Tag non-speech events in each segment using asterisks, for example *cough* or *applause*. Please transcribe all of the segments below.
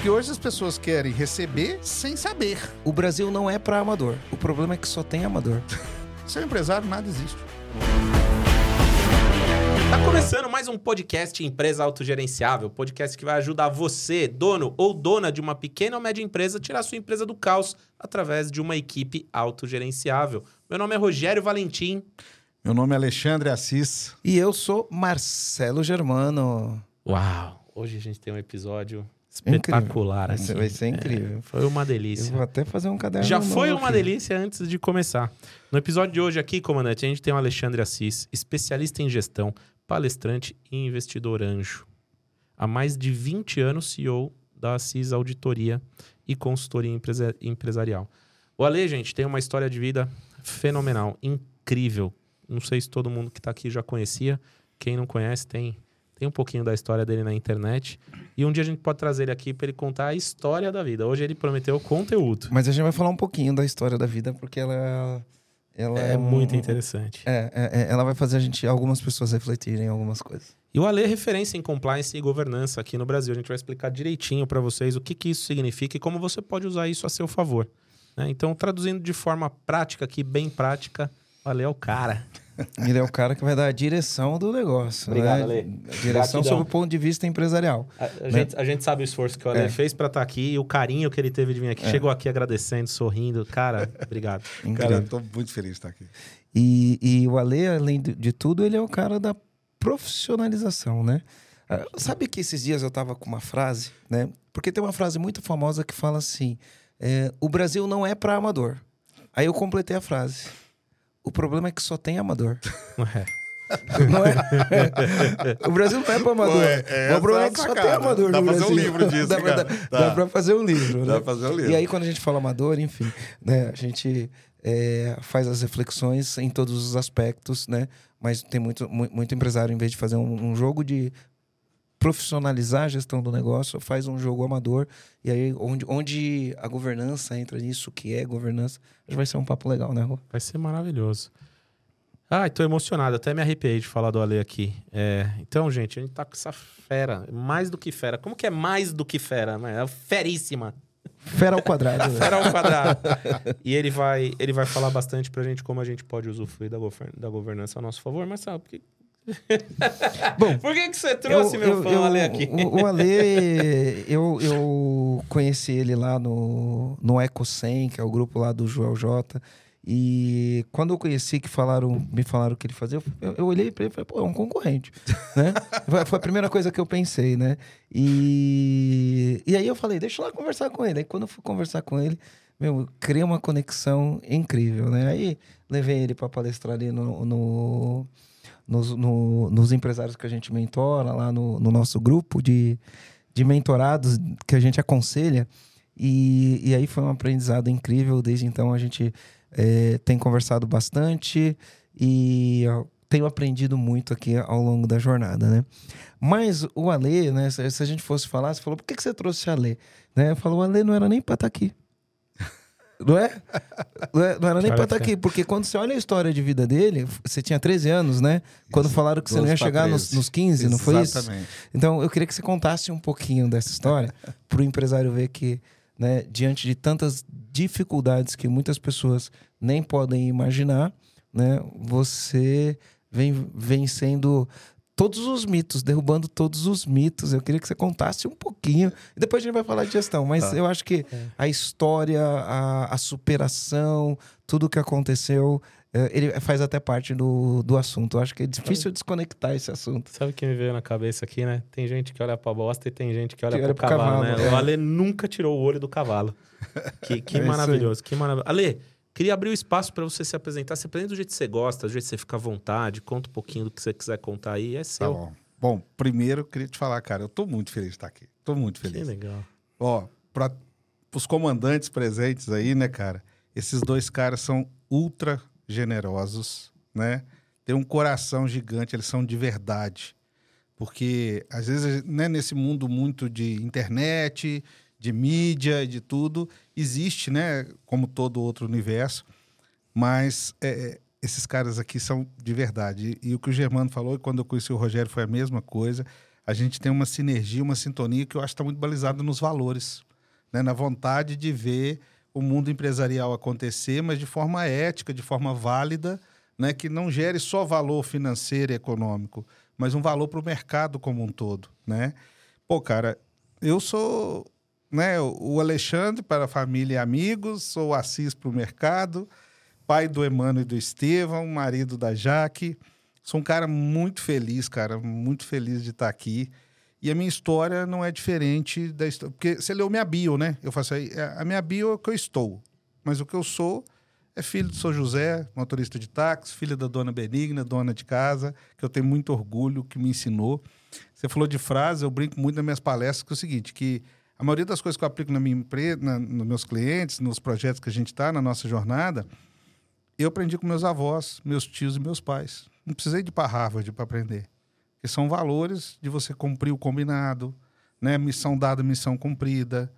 Porque hoje as pessoas querem receber sem saber. O Brasil não é para amador. O problema é que só tem amador. Ser empresário, nada existe. Tá começando mais um podcast Empresa Autogerenciável, podcast que vai ajudar você, dono ou dona de uma pequena ou média empresa, a tirar sua empresa do caos através de uma equipe autogerenciável. Meu nome é Rogério Valentim. Meu nome é Alexandre Assis. E eu sou Marcelo Germano. Uau! Hoje a gente tem um episódio espetacular aqui. vai ser incrível. É, foi uma Eu delícia. vou até fazer um caderno. Já novo foi uma aqui. delícia antes de começar. No episódio de hoje aqui, comandante, a gente tem o Alexandre Assis, especialista em gestão, palestrante e investidor anjo. Há mais de 20 anos, CEO da Assis Auditoria e Consultoria Empresa- Empresarial. O Ale, gente, tem uma história de vida fenomenal, incrível. Não sei se todo mundo que está aqui já conhecia. Quem não conhece, tem, tem um pouquinho da história dele na internet. E um dia a gente pode trazer ele aqui para ele contar a história da vida. Hoje ele prometeu conteúdo. Mas a gente vai falar um pouquinho da história da vida, porque ela. ela É um- muito interessante. É, é, é, ela vai fazer a gente, algumas pessoas refletirem em algumas coisas. E o Ale é referência em compliance e governança aqui no Brasil. A gente vai explicar direitinho para vocês o que, que isso significa e como você pode usar isso a seu favor. né? Então, traduzindo de forma prática aqui, bem prática, o Ale é o cara. Ele é o cara que vai dar a direção do negócio. Obrigado, né? Ale. A direção Gratidão. sob o ponto de vista empresarial. A, a gente, a gente sabe o esforço que o Ale É. fez para estar aqui e o carinho que ele teve de vir aqui. Chegou aqui agradecendo, sorrindo. Cara, obrigado. *laughs* Cara, eu tô muito feliz de estar aqui. E, e o Ale, além de, tudo, ele é o cara da profissionalização, né? Ah, Sabe que esses dias eu tava com uma frase, né? Porque tem uma frase muito famosa que fala assim: é, o Brasil não é para amador. Aí eu completei a frase. O problema é que só tem amador. É. *laughs* Não é? o Brasil não é para amador. É- é o problema é que só tem amador Dá no pra fazer um Brasil. livro disso, dá, pra, cara. dá, Dá. dá pra fazer um livro. Dá né? fazer um livro. E aí, quando a gente fala amador, enfim, né, a gente é, faz as reflexões em todos os aspectos, né? Mas tem muito, mu- muito empresário, em vez de fazer um, um jogo de profissionalizar a gestão do negócio, faz um jogo amador. E aí, onde, onde a governança entra nisso, o que é governança, acho que vai ser um papo legal, né, Rô? Vai ser maravilhoso. Ai, tô emocionado, até me arrepiei de falar do Ale aqui. É, então, gente, a gente tá com essa fera, mais do que fera. Como que é mais do que fera? É feríssima. Fera ao quadrado. *laughs* né? Fera ao quadrado. e ele vai, ele vai falar bastante pra gente como a gente pode usufruir da, govern- da governança a nosso favor, mas sabe por que... *laughs* Bom, por que, que você trouxe meu fã Ale aqui? O, o Ale, *laughs* eu, eu conheci ele lá no, no Ecocem, que é o grupo lá do Joel J. E quando eu conheci, que falaram, me falaram o que ele fazia, eu, eu olhei pra ele e falei, pô, é um concorrente, né? *laughs* Foi- Foi a primeira coisa que eu pensei, né? E, e aí eu falei, deixa eu lá conversar com ele. Aí quando eu fui conversar com ele, meu, criei uma conexão incrível, né? Aí levei ele para palestrar ali no, no- nos, no- nos empresários que a gente mentora, lá no, no nosso grupo de, de mentorados que a gente aconselha. E, e aí foi um aprendizado incrível. Desde então a gente eh, tem conversado bastante e tenho aprendido muito aqui ao longo da jornada, né? Mas o Ale, né? Se, a gente fosse falar, você falou, por que, que você trouxe o Ale? Né? Eu falo, o Ale não era nem para estar aqui. Não é? Não, é- não era nem para estar que- aqui, porque quando você olha a história de vida dele, você tinha 13 anos, né? Quando Isso, falaram que você não ia 12 pra chegar nos, 13. nos 15, não foi isso? Exatamente. Então, eu queria que você contasse um pouquinho dessa história *laughs* para o empresário ver que, né, diante de tantas dificuldades que muitas pessoas nem podem imaginar, né, você vem vencendo todos os mitos, derrubando todos os mitos. Eu queria que você contasse um pouquinho. Depois a gente vai falar de gestão, mas Tá. eu acho que a história, a, a superação, tudo o que aconteceu, eh, ele faz até parte do, do assunto. Eu acho que é difícil desconectar esse assunto. Sabe o que me veio na cabeça aqui, né? Tem gente que olha pra bosta e tem gente que olha Que pro olha pro cavalo, cavalo, né? é. O Ale nunca tirou o olho do cavalo. Que, que *laughs* É maravilhoso, que maravilhoso. Ale, queria abrir o espaço pra você se apresentar. Se apresenta do jeito que você gosta, do jeito que você fica à vontade. Conta um pouquinho do que você quiser contar aí. É Tá seu. bom. Bom, primeiro eu queria te falar, cara, eu tô muito feliz de estar aqui. Tô muito que feliz. legal. Ó, para os comandantes presentes aí, né, cara? Esses dois caras são ultra generosos, né? Tem um coração gigante, eles são de verdade. Porque, às vezes, né, nesse mundo muito de internet, de mídia, de tudo, existe, né, como todo outro universo, mas é, esses caras aqui são de verdade. E, e o que o Germano falou, e quando eu conheci o Rogério, foi a mesma coisa. a gente tem uma sinergia, uma sintonia que eu acho que está muito balizada nos valores, né? na vontade de ver o mundo empresarial acontecer, mas de forma ética, de forma válida, né? que não gere só valor financeiro e econômico, mas um valor para o mercado como um todo. Né? Pô, cara, eu sou né, o Alexandre para a família e amigos, sou o Assis para o mercado, pai do Emmanuel e do Estevão, marido da Jaque. Sou um cara muito feliz, cara, muito feliz de estar aqui. E a minha história não é diferente da história. Porque você leu minha bio, né? Eu faço aí. A minha bio é o que eu estou. Mas o que eu sou é filho de São José, motorista de táxi, filho da dona Benigna, dona de casa, que eu tenho muito orgulho, que me ensinou. Você falou de frase, eu brinco muito nas minhas palestras, que é o seguinte, que a maioria das coisas que eu aplico na minha empresa, na, nos meus clientes, nos projetos que a gente está, na nossa jornada, eu aprendi com meus avós, meus tios e meus pais. Não precisei de ir para Harvard para aprender. Que são valores de você cumprir o combinado, né? missão dada, missão cumprida,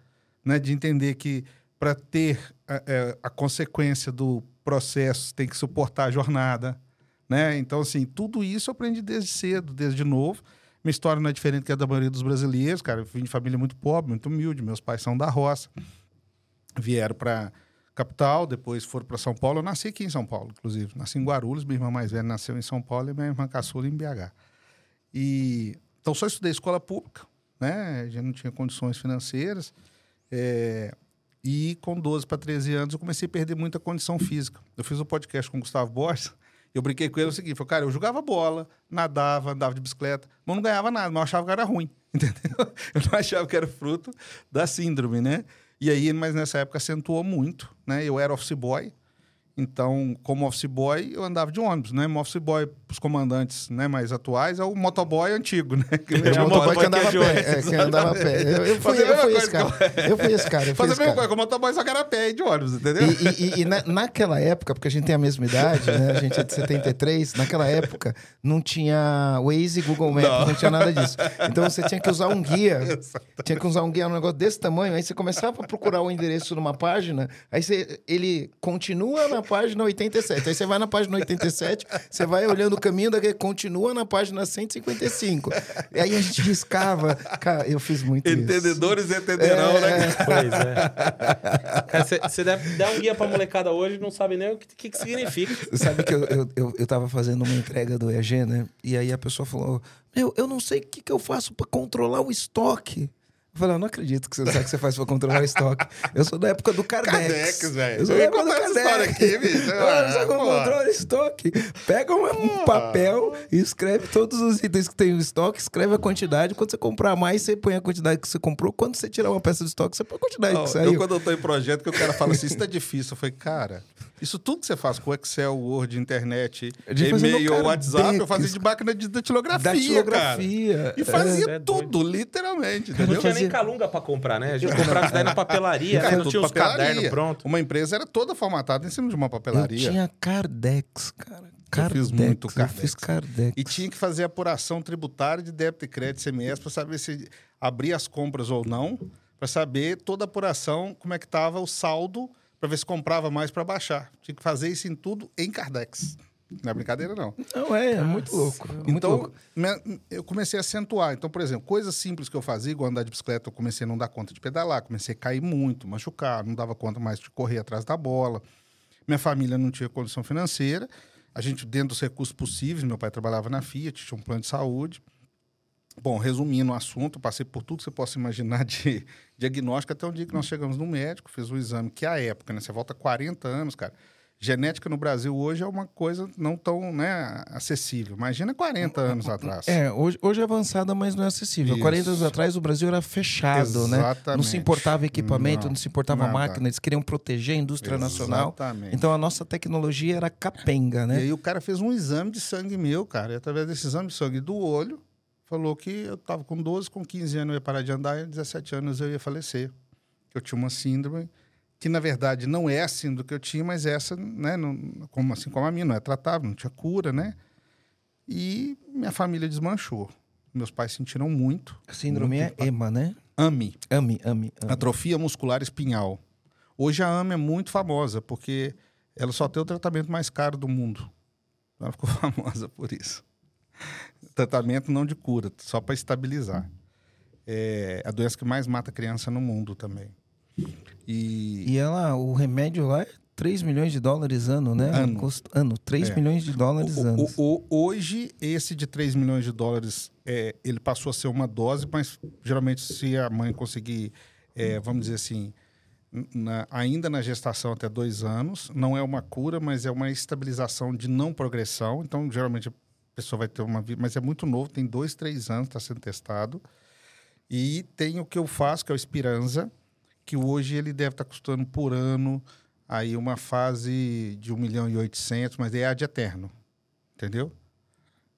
né? de entender que para ter a, é, a, consequência do processo tem que suportar a jornada. Né? Então, assim, tudo isso eu aprendi desde cedo, desde novo. Minha história não é diferente que a da maioria dos brasileiros, cara. Eu vim de família muito pobre, muito humilde. Meus pais são da roça. Vieram para capital, depois foram para São Paulo. Eu nasci aqui em São Paulo, inclusive. Nasci em Guarulhos, minha irmã mais velha nasceu em São Paulo e minha irmã caçula em BH. E, então, só estudei escola pública, né? Já não tinha condições financeiras. É, e com 12 para 13 anos eu comecei a perder muita condição física. Eu fiz um podcast com o Gustavo Borges. Eu brinquei com ele o seguinte: falei, cara, eu jogava bola, nadava, andava de bicicleta, mas não ganhava nada, eu achava que era ruim, *laughs* entendeu? Eu não achava que era fruto da síndrome, né? E aí, mas nessa época acentuou muito, né? Eu era office boy, então, como office boy, eu andava de ônibus, né? Office boy os comandantes né, mais atuais é o motoboy antigo, né? Que é o *laughs* motoboy que andava a pé. É, que andava a pé. Eu, eu, fui, eu fui esse cara. Eu fui esse cara. Fazer a mesma coisa, com o motoboy só que era a pé e de ônibus, entendeu? E, e, e na, naquela época, porque a gente tem a mesma idade, né? A gente é de 73, naquela época não tinha Waze, Google Maps, não. não tinha nada disso. Então você tinha que usar um guia. Tinha que usar um guia, um negócio desse tamanho. Aí você começava a procurar o endereço numa página, aí você, ele continua na página 87. Aí você vai na página 87, você vai olhando o caminho daqui, continua na página 155. E aí a gente riscava. Cara, eu fiz muito Entendedores isso. entenderão, é... né? Pois é. Você deve dar um guia pra molecada hoje não sabe nem o que, que, que significa. Sabe que eu, eu, eu, eu tava fazendo uma entrega do EG, né? E aí a pessoa falou: Meu, eu não sei o que, que eu faço para controlar o estoque. Eu falei, eu não acredito que você sabe o que você faz pra controlar o estoque. Eu sou da época do Cardex. Cardex, velho. Eu sou da época do Cardex. Aqui, bicho. Olha, só controla estoque. Pega um, papel e escreve todos os itens que tem no estoque, escreve a quantidade. Quando você comprar mais, você põe a quantidade que você comprou. Quando você tirar uma peça do estoque, você põe a quantidade não, que saiu. Eu, quando eu tô em projeto, que o cara fala assim, isso tá difícil. Eu falei, cara, isso tudo que você faz com Excel, Word, internet, e-mail, WhatsApp, eu fazia de máquina de datilografia, datilografia. Cara. E fazia é, é tudo, doido. literalmente, entendeu? Não tinha nem calunga para comprar, né? A gente comprava isso daí na papelaria, cara, não tinha os cadernos pronto. Uma empresa era toda formatada em cima de uma papelaria. Eu tinha Cardex, cara. Cardex, eu fiz muito Cardex. Eu fiz Cardex. E tinha que fazer apuração tributária de débito e crédito CMS para saber se abria as compras ou não, para saber toda a apuração, como é que estava o saldo para ver se comprava mais para baixar. Tinha que fazer isso em tudo em Cardex. Não é brincadeira, não. Não, é, é muito louco. É muito então, louco. eu comecei a acentuar. Então, por exemplo, coisas simples que eu fazia, igual andar de bicicleta, eu comecei a não dar conta de pedalar, comecei a cair muito, machucar, não dava conta mais de correr atrás da bola. Minha família não tinha condição financeira. A gente, dentro dos recursos possíveis, meu pai trabalhava na Fiat, tinha um plano de saúde. Bom, resumindo o assunto, passei por tudo que você possa imaginar de *laughs* diagnóstico até o dia que nós chegamos no médico, fez um exame que a época, né? Você volta 40 anos, cara. Genética no Brasil hoje é uma coisa não tão né, acessível. Imagina 40 anos atrás. É, hoje, hoje é avançada, mas não é acessível. Isso. 40 anos atrás o Brasil era fechado, Exatamente. né? Não se importava equipamento, não, não se importava nada. máquina, eles queriam proteger a indústria Exatamente. nacional. Então a nossa tecnologia era capenga, né? E aí o cara fez um exame de sangue meu, cara. E através desse exame de sangue do olho, falou que eu estava com 12, com 15 anos eu ia parar de andar e 17 anos eu ia falecer. Eu tinha uma síndrome que, na verdade, não é a síndrome que eu tinha, mas essa, né, não, como, assim como a minha, não é tratável, não tinha cura, né? E minha família desmanchou. Meus pais sentiram muito. A síndrome muito, é EMA, né? AMI. AMI, AMI, AMI. Atrofia muscular espinhal. Hoje a AMI é muito famosa, porque ela só tem o tratamento mais caro do mundo. Ela ficou *laughs* famosa por isso. Tratamento não de cura, só para estabilizar. É a doença que mais mata criança no mundo também. E, E ela, o remédio lá é 3 milhões de dólares ano, né? Ano. Custo- ano 3 É. milhões de dólares o- ano. o- o- hoje, esse de 3 milhões de dólares, é, ele passou a ser uma dose, mas geralmente se a mãe conseguir, é, vamos dizer assim, na- ainda na gestação até dois anos, não é uma cura, mas é uma estabilização de não progressão. Então, geralmente a pessoa vai ter uma vida, mas é muito novo, tem dois, três anos, está sendo testado. E tem o que eu faço, que é o Espiranza, que hoje ele deve estar custando por ano aí uma fase de 1 milhão e 800, mas é ad eterno, entendeu?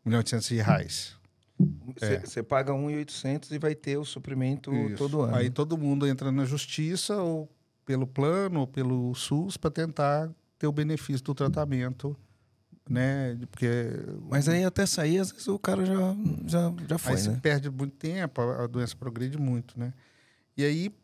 1 milhão e 800 reais. Você você paga 1.800 e vai ter o suprimento Isso. todo ano. Aí todo mundo entra na justiça ou pelo plano ou pelo SUS para tentar ter o benefício do tratamento, né? Porque Mas aí até sair, às vezes o cara já, já, já foi, aí você né? perde muito tempo, a a doença progride muito, né? E aí,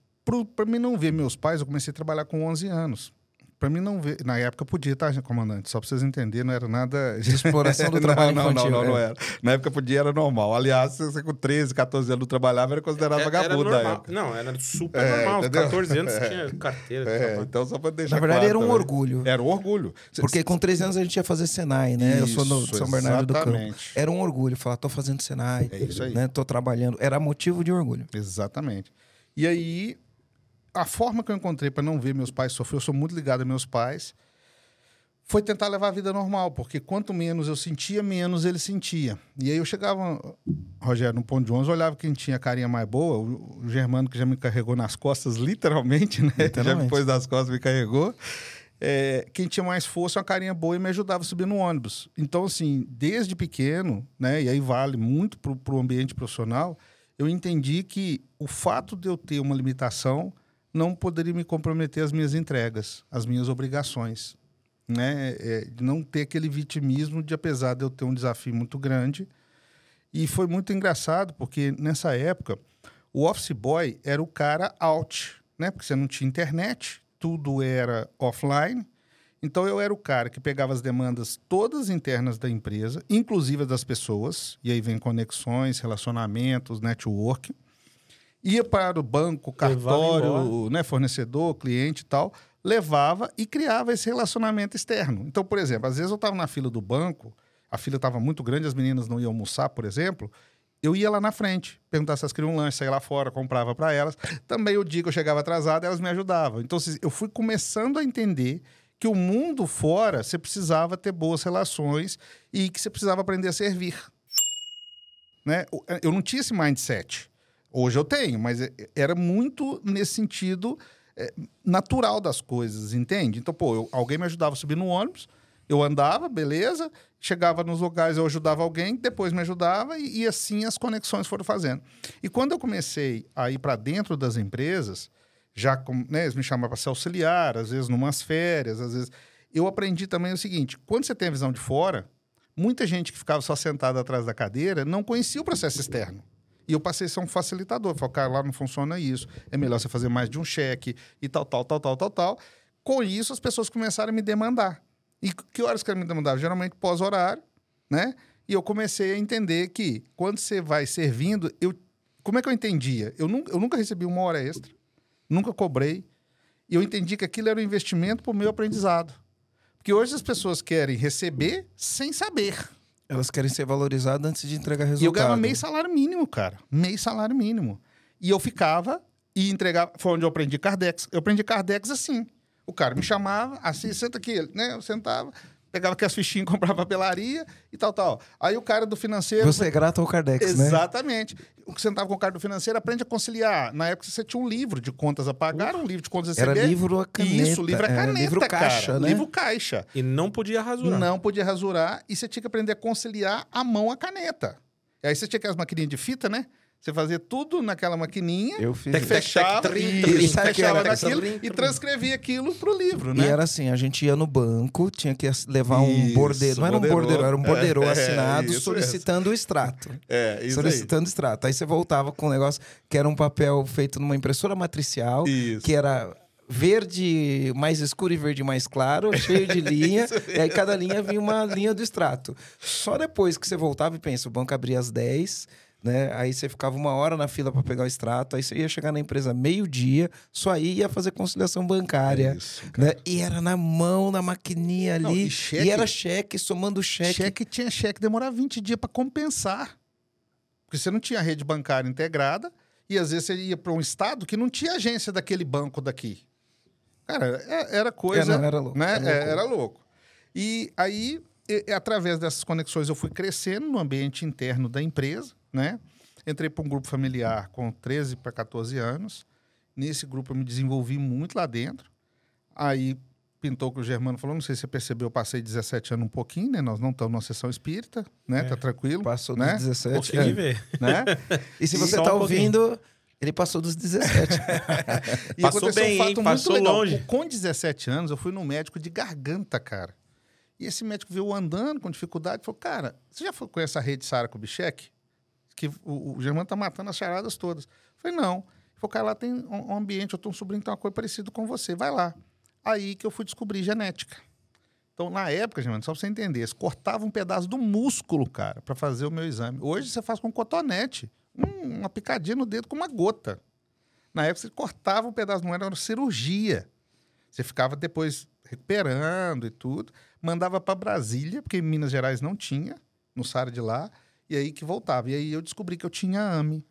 para mim não ver meus pais, eu comecei a trabalhar com 11 anos. Para mim não ver, na época podia, tá, comandante? Só para vocês entenderem, não era nada De exploração do *laughs* trabalho não, infantil. Não, não, não é. era. Na época podia, era normal. Aliás, você com 13, 14 anos não trabalhava, era considerado Era- era vagabundo normal. época. Não, era super É, normal. entendeu? 14 anos você tinha carteira. É, então só para deixar Na verdade, claro era um também. orgulho. Era um orgulho. Porque com 13 anos a gente ia fazer Senai, né? eu sou Isso, São Bernardo do Campo. Era um orgulho falar, tô fazendo Senai, É isso aí. né? Tô trabalhando. Era motivo de orgulho. Exatamente. E aí, a forma que eu encontrei para não ver meus pais sofrer, eu sou muito ligado a meus pais, foi tentar levar a vida normal, porque quanto menos eu sentia, menos ele sentia. E aí eu chegava, Rogério, no ponto de 11, olhava quem tinha a carinha mais boa, o, Germano que já me carregou nas costas, literalmente, né? *laughs* Já Literalmente. me pôs das costas, me carregou. É, quem tinha mais força, uma carinha boa e me ajudava a subir no ônibus. Então, assim, desde pequeno, né? E aí vale muito para o ambiente profissional, eu entendi que o fato de eu ter uma limitação não poderia me comprometer as minhas entregas, as minhas obrigações. Né? É, não ter aquele vitimismo de, apesar de eu ter um desafio muito grande. E foi muito engraçado, porque nessa época, o office boy era o cara out, né? Porque você não tinha internet, tudo era offline. Então eu era o cara que pegava as demandas todas internas da empresa, inclusive as das pessoas, e aí vem conexões, relacionamentos, network. Ia para o banco, cartório, né, fornecedor, cliente e tal, levava e criava esse relacionamento externo. Então, por exemplo, às vezes eu estava na fila do banco, a fila estava muito grande, as meninas não iam almoçar, por exemplo, eu ia lá na frente, perguntar se elas queriam um lanche, saía lá fora, comprava para elas. Também o dia que eu chegava atrasado, elas me ajudavam. Então, eu fui começando a entender que o mundo fora, você precisava ter boas relações e que você precisava aprender a servir. Né? Eu não tinha esse mindset. Hoje eu tenho, mas é- era muito nesse sentido é, natural das coisas, entende? Então, pô, eu- alguém me ajudava a subir no ônibus, eu andava, beleza, chegava nos lugares, eu ajudava alguém, depois me ajudava e, e assim as conexões foram fazendo. E quando eu comecei a ir para dentro das empresas, já com, né, eles me chamavam para ser auxiliar, às vezes numas férias, às vezes. Eu aprendi também o seguinte: quando você tem a visão de fora, muita gente que ficava só sentada atrás da cadeira não conhecia o processo externo. E eu passei a ser um facilitador. Falei, cara, lá não funciona isso. É melhor você fazer mais de um cheque e tal, tal, tal, tal, tal, tal. Com isso, as pessoas começaram a me demandar. E que horas que elas me demandavam? Geralmente pós-horário, né? E eu comecei a entender que quando você vai servindo, eu... como é que eu entendia? Eu nunca, eu nunca recebi uma hora extra, nunca cobrei. E eu entendi que aquilo era um investimento para o meu aprendizado. Porque hoje as pessoas querem receber sem saber. Elas querem ser valorizadas antes de entregar E eu resultado. ganhava meio salário mínimo, cara. Meio salário mínimo. E eu ficava e entregava. Foi onde eu aprendi Cardex. Eu aprendi Cardex assim. O cara me chamava, assim, senta aqui, né? Eu sentava, pegava aquelas fichinhas, *laughs* comprava papelaria e tal, tal. Aí o cara do financeiro. Você é grato ao Kardex, né? Exatamente. O que sentava com o cara do financeiro aprende a conciliar. Na época você tinha um livro de contas a pagar, um livro de contas a Era receber. livro a caneta. Isso, livro a era caneta, livro cara. caixa, né? Livro caixa. E não podia rasurar. Não podia rasurar e você tinha que aprender a conciliar a mão à caneta. E aí você tinha aquelas maquininhas de fita, né? Você fazia tudo naquela maquininha, Eu fiz Tec, tec, trim, isso, fechava naquilo Trim, e transcrevia aquilo pro livro, E né? era assim, a gente ia no banco, tinha que levar um Isso, bordeiro. Não era um bordeiro, era um bordeiro *laughs* É, assinado isso solicitando o extrato. É, isso solicitando extrato. Aí você voltava com um negócio que era um papel feito numa impressora matricial, que era verde mais escuro e verde mais claro, *laughs* cheio de linha, e aí cada linha vinha uma linha do extrato. Só depois que você voltava e pensa, o banco abria às 10, né? Aí você ficava uma hora na fila para pegar o extrato, aí você ia chegar na empresa meio-dia, só aí ia fazer conciliação bancária. É Isso, né? E era na mão, na maquininha ali. Não, e e, cheque- era cheque, somando cheque. Cheque tinha cheque, demorava 20 dias para compensar. Porque você não tinha rede bancária integrada e às vezes você ia para um estado que não tinha agência daquele banco daqui. Cara, é- era coisa. É, não, era louco, Né? era loucura. Era louco. E aí, e- e através dessas conexões, eu fui crescendo no ambiente interno da empresa, né? Entrei para um grupo familiar com 13 para 14 anos. Nesse grupo eu me desenvolvi muito lá dentro. Aí pintou que o Germano falou, não sei se você percebeu, eu passei 17 anos um pouquinho, né? Nós não estamos numa sessão espírita, né? É. Tá tranquilo, Passou né? dos 17. Pouquinho é. de ver. né? E se *laughs* você só tá um pouquinho. ouvindo, ele passou dos 17. E *laughs* Passou aconteceu bem, um fato hein? muito Passou legal. longe. Com 17 anos, eu fui num médico de garganta, cara. E esse médico viu eu andando com dificuldade e falou, cara, você já foi com essa rede Sara Kubitschek? Que o, o Germano tá matando as charadas todas. Eu falei, não. Ele falou, cara, lá tem um, um ambiente, eu tenho um sobrinho que tem uma coisa parecida com você, vai lá. Aí que eu fui descobrir genética. Então, na época, Germano, só pra você entender, eles cortavam um pedaço do músculo, cara, para fazer o meu exame. Hoje você faz com cotonete, um- uma picadinha no dedo com uma gota. Na época você cortava um pedaço, não era uma cirurgia. Você ficava depois recuperando e tudo, mandava para Brasília, porque em Minas Gerais não tinha, no SAR de lá, e aí que voltava. E aí eu descobri que eu tinha AME.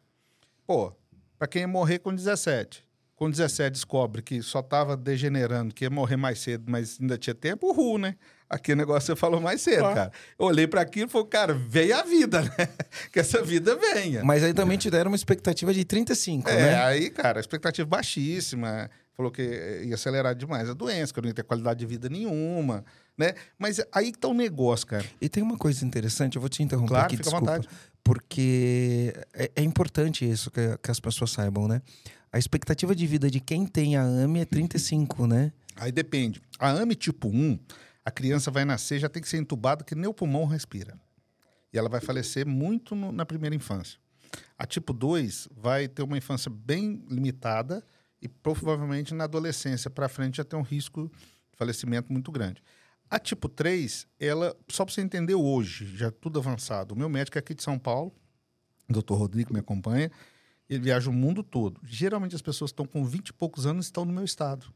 Pô, para quem ia morrer com 17, com 17 descobre que só estava degenerando, que ia morrer mais cedo, mas ainda tinha tempo, o ru, né? Aquele negócio você *laughs* falou mais cedo, Claro. cara. Eu olhei para aquilo e falei, cara, veio a vida, né? *laughs* Que essa vida venha. Mas aí também te deram uma expectativa de 35, É, né? aí, cara, expectativa baixíssima. Falou que ia acelerar demais a doença, que eu não ia ter qualidade de vida nenhuma, né? Mas aí que tá o negócio, cara. E tem uma coisa interessante, eu vou te interromper Claro, aqui, fica à desculpa. vontade. Porque é, é importante isso que, que as pessoas saibam, né? A expectativa de vida de quem tem a AME é 35, né? Aí depende. A AME tipo 1, a criança vai nascer, já tem que ser entubada, que nem o pulmão respira. E ela vai falecer muito no- na primeira infância. A tipo 2 vai ter uma infância bem limitada e provavelmente na adolescência para frente já tem um risco de falecimento muito grande. A tipo 3, ela, só para você entender hoje, já tudo avançado. O meu médico é aqui de São Paulo, o doutor Rodrigo me acompanha, ele viaja o mundo todo. Geralmente as pessoas estão com 20 e poucos anos e estão no meu estado.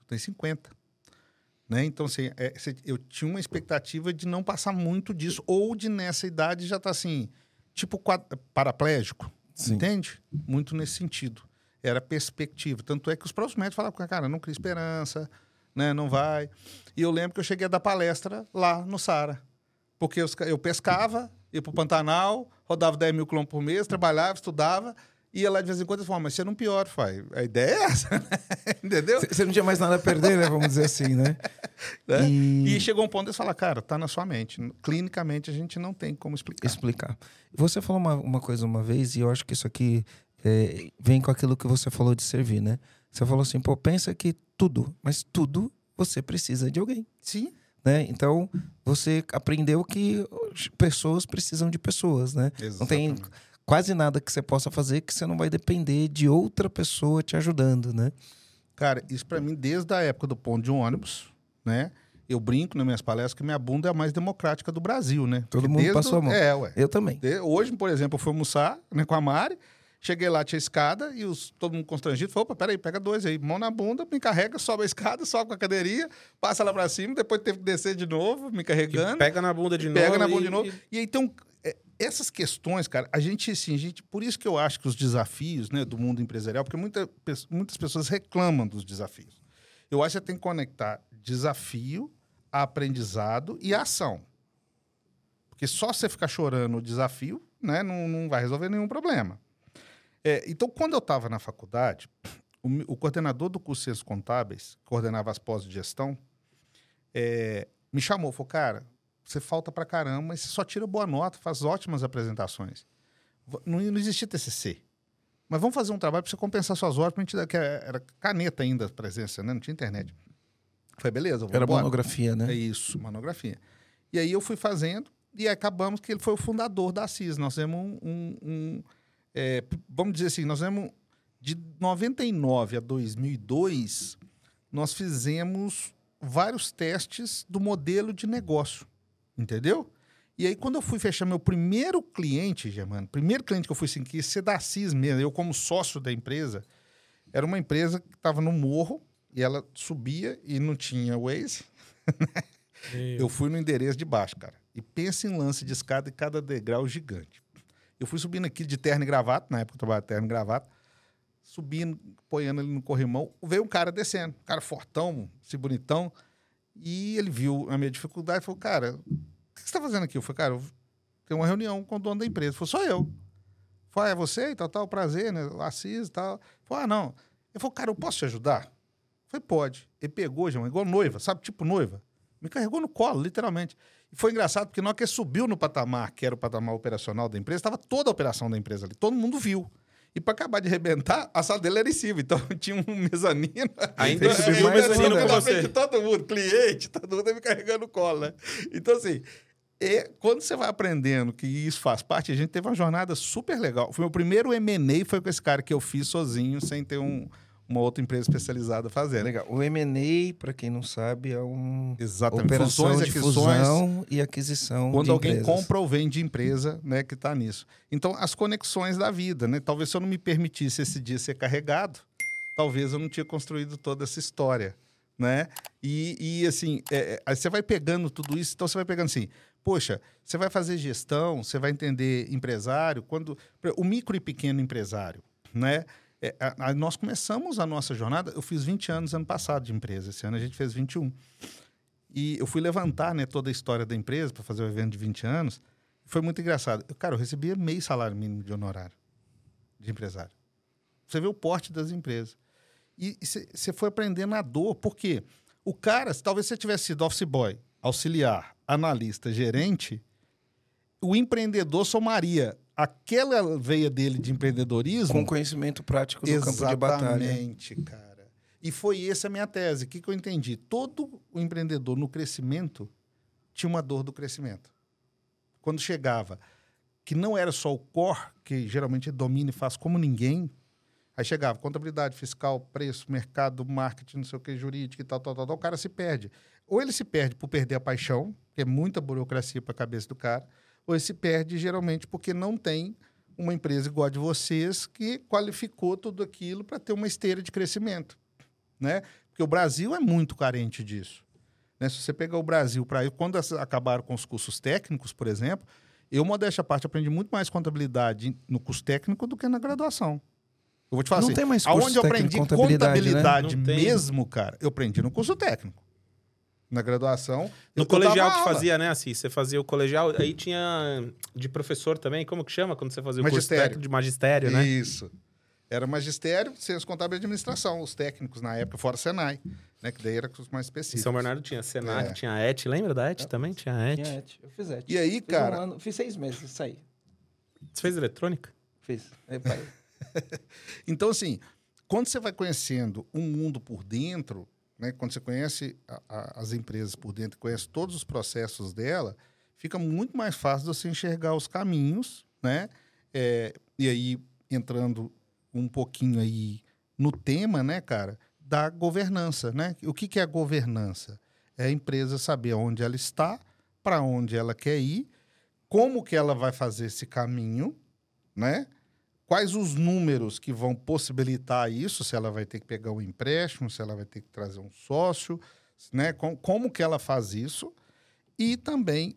Eu tenho 50. Né? Então, assim, é, eu tinha uma expectativa de não passar muito disso, ou de nessa idade já estar assim, tipo quad- paraplégico. Sim. Entende? Muito nesse sentido. Era perspectiva. Tanto é que os próprios médicos falavam, cara, não cria esperança, né? não vai. E eu lembro que eu cheguei a dar palestra lá no Sara. Porque eu pescava, ia para o Pantanal, rodava 10 mil quilômetros por mês, trabalhava, estudava, ia lá de vez em quando e falava, mas você não piora, pai. A ideia é essa, *laughs* né? entendeu? Você não tinha mais nada a perder, né? Vamos dizer assim, né? *laughs* Né? E... E chegou um ponto de falar, cara, tá na sua mente. Clinicamente a gente não tem como explicar. explicar. Você falou uma, uma coisa uma vez, e eu acho que isso aqui é, vem com aquilo que você falou de servir, né? Você falou assim, pô, pensa que tudo, mas tudo você precisa de alguém, Sim. né? Então, você aprendeu que pessoas precisam de pessoas, né? Não tem Exatamente. quase nada que você possa fazer que você não vai depender de outra pessoa te ajudando, né? Cara, isso pra mim, desde a época do ponto de um ônibus, né? Eu brinco nas minhas palestras que minha bunda é a mais democrática do Brasil, né? Todo Porque mundo passou o- a mão. É, ué. Eu também. Hoje, por exemplo, eu fui almoçar né, com a Mari, cheguei lá, tinha escada, e os, todo mundo constrangido falou: opa, peraí, pega dois aí, mão na bunda, me carrega, sobe a escada, sobe com a cadeirinha, passa lá pra cima, depois teve que descer de novo, me carregando. pega na bunda de novo. pega na mão e- de novo. E aí, então, é, essas questões, cara, a gente, assim, a gente, por isso que eu acho que os desafios né, do mundo empresarial, porque muita, muitas pessoas reclamam dos desafios. Eu acho que você tem que conectar desafio, aprendizado e ação. Porque só você ficar chorando o desafio, né, não, não vai resolver nenhum problema. É, então, quando eu estava na faculdade, *clears throat* o, o coordenador do curso de Ciências Contábeis, que coordenava as pós de gestão, é, me chamou, falou, cara, você falta pra caramba, mas você só tira boa nota, faz ótimas apresentações. Não, não existia TCC. Mas vamos fazer um trabalho para você compensar suas horas, pra gente dar, que era caneta ainda a presença, né? Não tinha internet. Foi beleza, Era embora. monografia, né? É isso, monografia. E aí eu fui fazendo e acabamos que ele foi o fundador da CIS. Nós temos um, um- um, é, vamos dizer assim, nós temos De 99 a 2002, nós fizemos vários testes do modelo de negócio, entendeu? E aí, quando eu fui fechar meu primeiro cliente, Germano, primeiro cliente que eu fui assim, que ser da CIS mesmo, eu como sócio da empresa, era uma empresa que estava no morro e ela subia e não tinha Waze. *laughs* eu fui no endereço de baixo, cara. E pensa em lance de escada e cada degrau gigante. Eu fui subindo aqui de terno e gravata, na época eu trabalhava terno e gravata, subindo, apoiando ali no corrimão. Veio um cara descendo, um cara fortão, esse bonitão, e ele viu a minha dificuldade e falou: Cara, o que você está fazendo aqui? Eu falei: Cara, eu tenho uma reunião com o dono da empresa. Ele falou: Sou eu. Falei, ah, é você e tal, tal, prazer, né? Assis e tal. Falei, ah, não. Ele falou, cara, eu posso te ajudar? Falei, pode. Ele pegou, João, igual noiva, sabe? Tipo noiva. Me carregou no colo, literalmente. E foi engraçado, porque na hora que ele subiu no patamar, que era o patamar operacional da empresa, estava toda a operação da empresa ali. Todo mundo viu. E para acabar de arrebentar, a sala dele era em cima. Então *laughs* tinha um mezanino. Ainda subiu um mezanino com você. Todo mundo, cliente, todo mundo me carregando no colo, né? Então, assim, e quando você vai aprendendo que isso faz parte, a gente teve uma jornada super legal. Foi meu primeiro M&A, foi com esse cara que eu fiz sozinho, sem ter um, uma outra empresa especializada fazendo. Legal. O M&A, para quem não sabe, é um Exatamente. operação Fusões, de aquisições, fusão e aquisição quando alguém empresas. compra ou vende empresa, né, que está nisso. Então, as conexões da vida, né? Talvez se eu não me permitisse esse dia ser carregado, talvez eu não tinha construído toda essa história, né? E, e assim, é, é, você vai pegando tudo isso, então você vai pegando assim, poxa, você vai fazer gestão, você vai entender empresário, quando o micro e pequeno empresário, né? É, a- a- nós começamos a nossa jornada, eu fiz 20 anos ano passado de empresa, esse ano a gente fez 21. E eu fui levantar né, toda a história da empresa para fazer o evento de 20 anos. Foi muito engraçado. Eu, cara, eu recebia meio salário mínimo de honorário de empresário. Você vê o porte das empresas. E você foi aprendendo a dor. Por quê? O cara, talvez você tivesse sido office boy, auxiliar, analista, gerente, o empreendedor somaria aquela veia dele de empreendedorismo Com conhecimento prático do campo de batalha. Exatamente, cara. E foi essa a minha tese. O que, que eu entendi? Todo o empreendedor no crescimento tinha uma dor do crescimento. Quando chegava, que não era só o core, que geralmente domina e faz como ninguém, aí chegava contabilidade, fiscal, preço, mercado, marketing, não sei o que, jurídico e tal, tal, tal, tal, o cara se perde. Ou ele se perde por perder a paixão, que é muita burocracia para a cabeça do cara, ou se perde geralmente porque não tem uma empresa igual a de vocês que qualificou tudo aquilo para ter uma esteira de crescimento, né? Porque o Brasil é muito carente disso. Né? Se você pegar o Brasil para quando as- acabaram com os cursos técnicos, por exemplo, eu modéstia à parte aprendi muito mais contabilidade no curso técnico do que na graduação. Eu vou te falar Não assim, tem mais curso aonde eu aprendi de contabilidade, né? contabilidade tem. mesmo, cara, eu aprendi no curso técnico. Na graduação, No colegial que aula. fazia, né, assim, você fazia o colegial, aí tinha de professor também, como que chama quando você fazia o curso Magistério. técnico de magistério, né? Isso. Era magistério, ciência contábil e administração, os técnicos na época, fora Senai, né? Que daí era os mais Em específicos. São Bernardo tinha Senac, É. tinha a ET, lembra da ET também? Tinha a ET. Tinha et. Eu fiz et. E aí, Fiz cara, um ano- fiz seis meses, saí. Você fez eletrônica? Fiz. Aí, *laughs* Então, assim, quando você vai conhecendo um mundo por dentro, né, quando você conhece a- a- as empresas por dentro, conhece todos os processos dela, fica muito mais fácil você enxergar os caminhos, né? É, e aí, entrando um pouquinho aí no tema, né, cara, da governança, né? O que, que é a governança? É a empresa saber onde ela está, para onde ela quer ir, como que ela vai fazer esse caminho, né? Quais os números que vão possibilitar isso, se ela vai ter que pegar um empréstimo, se ela vai ter que trazer um sócio, né? Com- como que ela faz isso e também,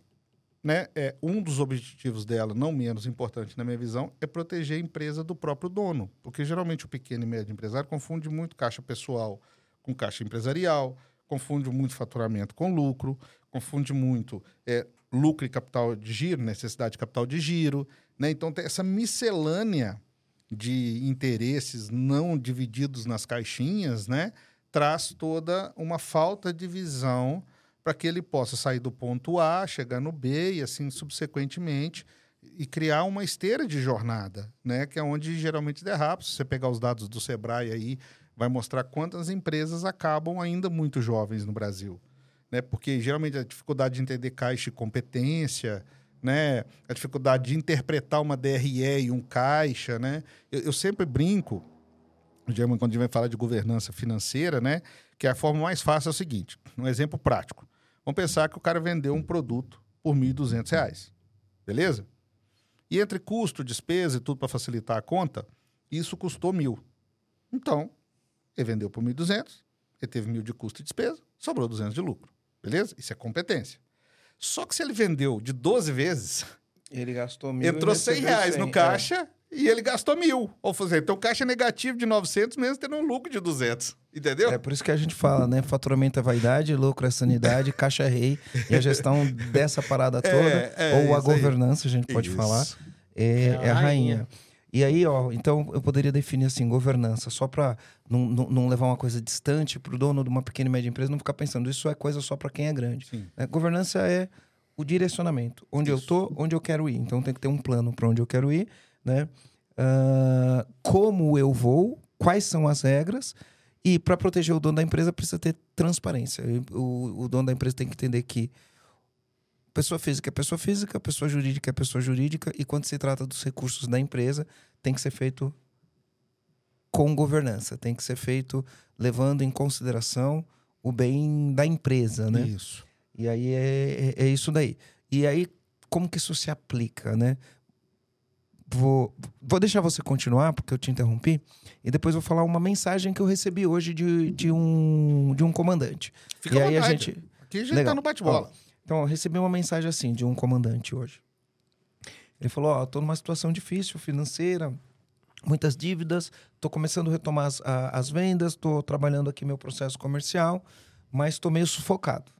né? É, um dos objetivos dela, não menos importante na minha visão, é proteger a empresa do próprio dono, porque geralmente o pequeno e médio empresário confunde muito caixa pessoal com caixa empresarial, confunde muito faturamento com lucro, confunde muito é, lucro e capital de giro, necessidade de capital de giro, né? Então, tem essa miscelânea de interesses não divididos nas caixinhas, né? traz toda uma falta de visão para que ele possa sair do ponto A, chegar no B e assim subsequentemente e criar uma esteira de jornada, né? que é onde geralmente derrapa. Se você pegar os dados do Sebrae aí, vai mostrar quantas empresas acabam ainda muito jovens no Brasil. Né? Porque geralmente a dificuldade de entender caixa e competência, né? A dificuldade de interpretar uma DRE e um caixa, né? Eu, eu sempre brinco quando a gente vai falar de governança financeira, né? Que a forma mais fácil é o seguinte: um exemplo prático. Vamos pensar que o cara vendeu um produto por R$ 1.200, beleza? E entre custo, despesa e tudo para facilitar a conta, isso custou mil. Então, ele vendeu por 1.200, ele teve mil de custo e despesa, sobrou 200 de lucro, beleza? Isso é competência. Só que se ele vendeu de 12 vezes, Ele gastou mil. entrou e 100 recebeu reais 100, no caixa e ele gastou mil. Ou seja, então o caixa é negativo de 900, mesmo tendo um lucro de 200. Entendeu? É. é por isso que a gente fala, né? Faturamento é vaidade, lucro é sanidade, *laughs* caixa é rei. E a gestão dessa parada toda, É, é, ou a isso aí. governança, a gente pode Isso. falar, é, É a é a rainha. rainha. E aí, ó, então eu poderia definir assim, governança, só para não, não, não levar uma coisa distante para o dono de uma pequena e média empresa não ficar pensando, isso é coisa só para quem é grande. Né? Governança é o direcionamento, onde eu tô, onde eu quero ir. Então tem que ter um plano para onde eu quero ir, né? Ah, como eu vou, quais são as regras e para proteger o dono da empresa precisa ter transparência. O, o dono da empresa tem que entender que pessoa física é pessoa física, pessoa jurídica é pessoa jurídica e quando se trata dos recursos da empresa tem que ser feito com governança, tem que ser feito levando em consideração o bem da empresa, né? Isso. E aí é, é, é isso daí. E aí, como que isso se aplica, né? Vou, vou deixar você continuar, porque eu te interrompi, e depois vou falar uma mensagem que eu recebi hoje de, de, um, de um comandante. Fica e aí a gente. Aqui a gente Legal. tá no bate-bola. Então, eu recebi uma mensagem assim de um comandante hoje. Ele falou: Ó, tô numa situação difícil financeira, muitas dívidas, tô começando a retomar as, a- as vendas, tô trabalhando aqui meu processo comercial, mas tô meio sufocado.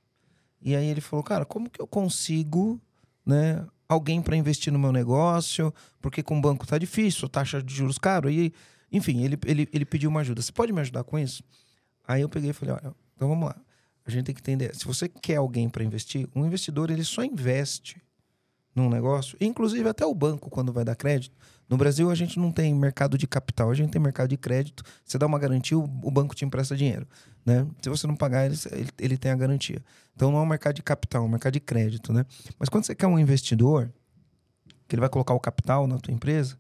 E aí ele falou: Cara, como que eu consigo, né, alguém para investir no meu negócio? Porque com o banco tá difícil, taxa de juros caro. E, enfim, ele, ele, ele pediu uma ajuda. Você pode me ajudar com isso? Aí eu peguei e falei: Olha, então vamos lá. A gente tem que entender. Se você quer alguém para investir, um investidor ele só investe num negócio, inclusive até o banco quando vai dar crédito. No Brasil a gente não tem mercado de capital, a gente tem mercado de crédito. Você dá uma garantia, o banco te empresta dinheiro, né? Se você não pagar, ele, ele, tem a garantia. Então não é um mercado de capital, é um mercado de crédito, né? Mas quando você quer um investidor que ele vai colocar o capital na tua empresa,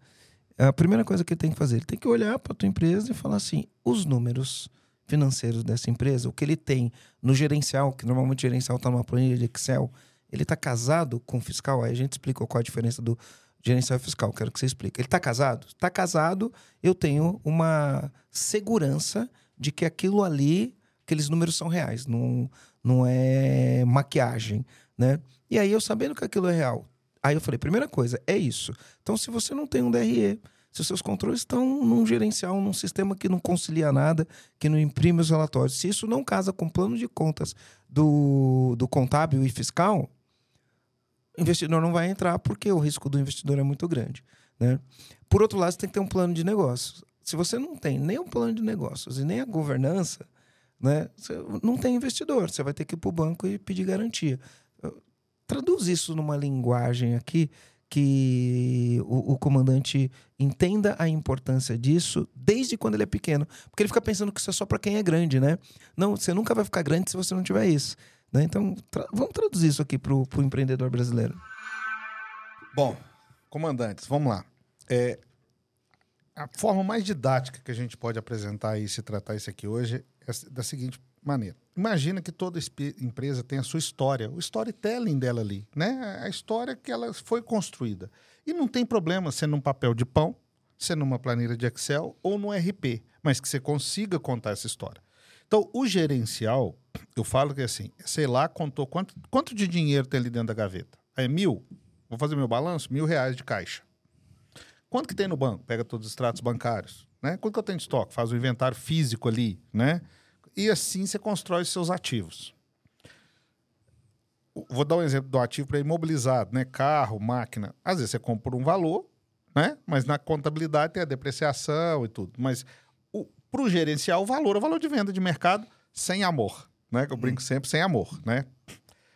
a primeira coisa que ele tem que fazer, ele tem que olhar para tua empresa e falar assim, os números financeiros dessa empresa, o que ele tem no gerencial, que normalmente o gerencial está numa planilha de Excel, ele está casado com o fiscal? Aí a gente explicou qual a diferença do gerencial fiscal, quero que você explique. Ele está casado? Está casado, eu tenho uma segurança de que aquilo ali, aqueles números são reais, não, não é maquiagem, né? E aí eu sabendo que aquilo é real, aí eu falei, primeira coisa, é isso. Então se você não tem um DRE, se os seus controles estão num gerencial, num sistema que não concilia nada, que não imprime os relatórios, se isso não casa com o plano de contas do, do contábil e fiscal, o investidor não vai entrar porque o risco do investidor é muito grande. Né? Por outro lado, você tem que ter um plano de negócios. Se você não tem nem um plano de negócios e nem a governança, né, você não tem investidor. Você vai ter que ir para o banco e pedir garantia. Traduz isso numa linguagem aqui que o, o comandante entenda a importância disso desde quando ele é pequeno. Porque ele fica pensando que isso é só para quem é grande, né? Não, você nunca vai ficar grande se você não tiver isso. Né? Então, tra- vamos traduzir isso aqui para o empreendedor brasileiro. Bom, comandantes, vamos lá. É, a forma mais didática que a gente pode apresentar e se tratar isso aqui hoje é da seguinte maneira. Imagina que toda empresa tem a sua história, o storytelling dela ali, né? A história que ela foi construída. E não tem problema ser num papel de pão, ser numa planilha de Excel ou no RP, mas que você consiga contar essa história. Então, o gerencial, eu falo que é assim, sei lá, contou quanto, quanto de dinheiro tem ali dentro da gaveta. É mil? Vou fazer meu balanço? Mil reais de caixa. Quanto que tem no banco? Pega todos os extratos bancários. Né? Quanto que eu tenho de estoque? Faz o inventário físico ali. Né? E assim você constrói os seus ativos. Vou dar um exemplo do ativo para imobilizado, né? Carro, máquina. Às vezes você compra por um valor, né? Mas na contabilidade tem a depreciação e tudo. Mas para o gerencial, o valor é o valor de venda de mercado sem amor, né? Que eu brinco sempre, sem amor, né?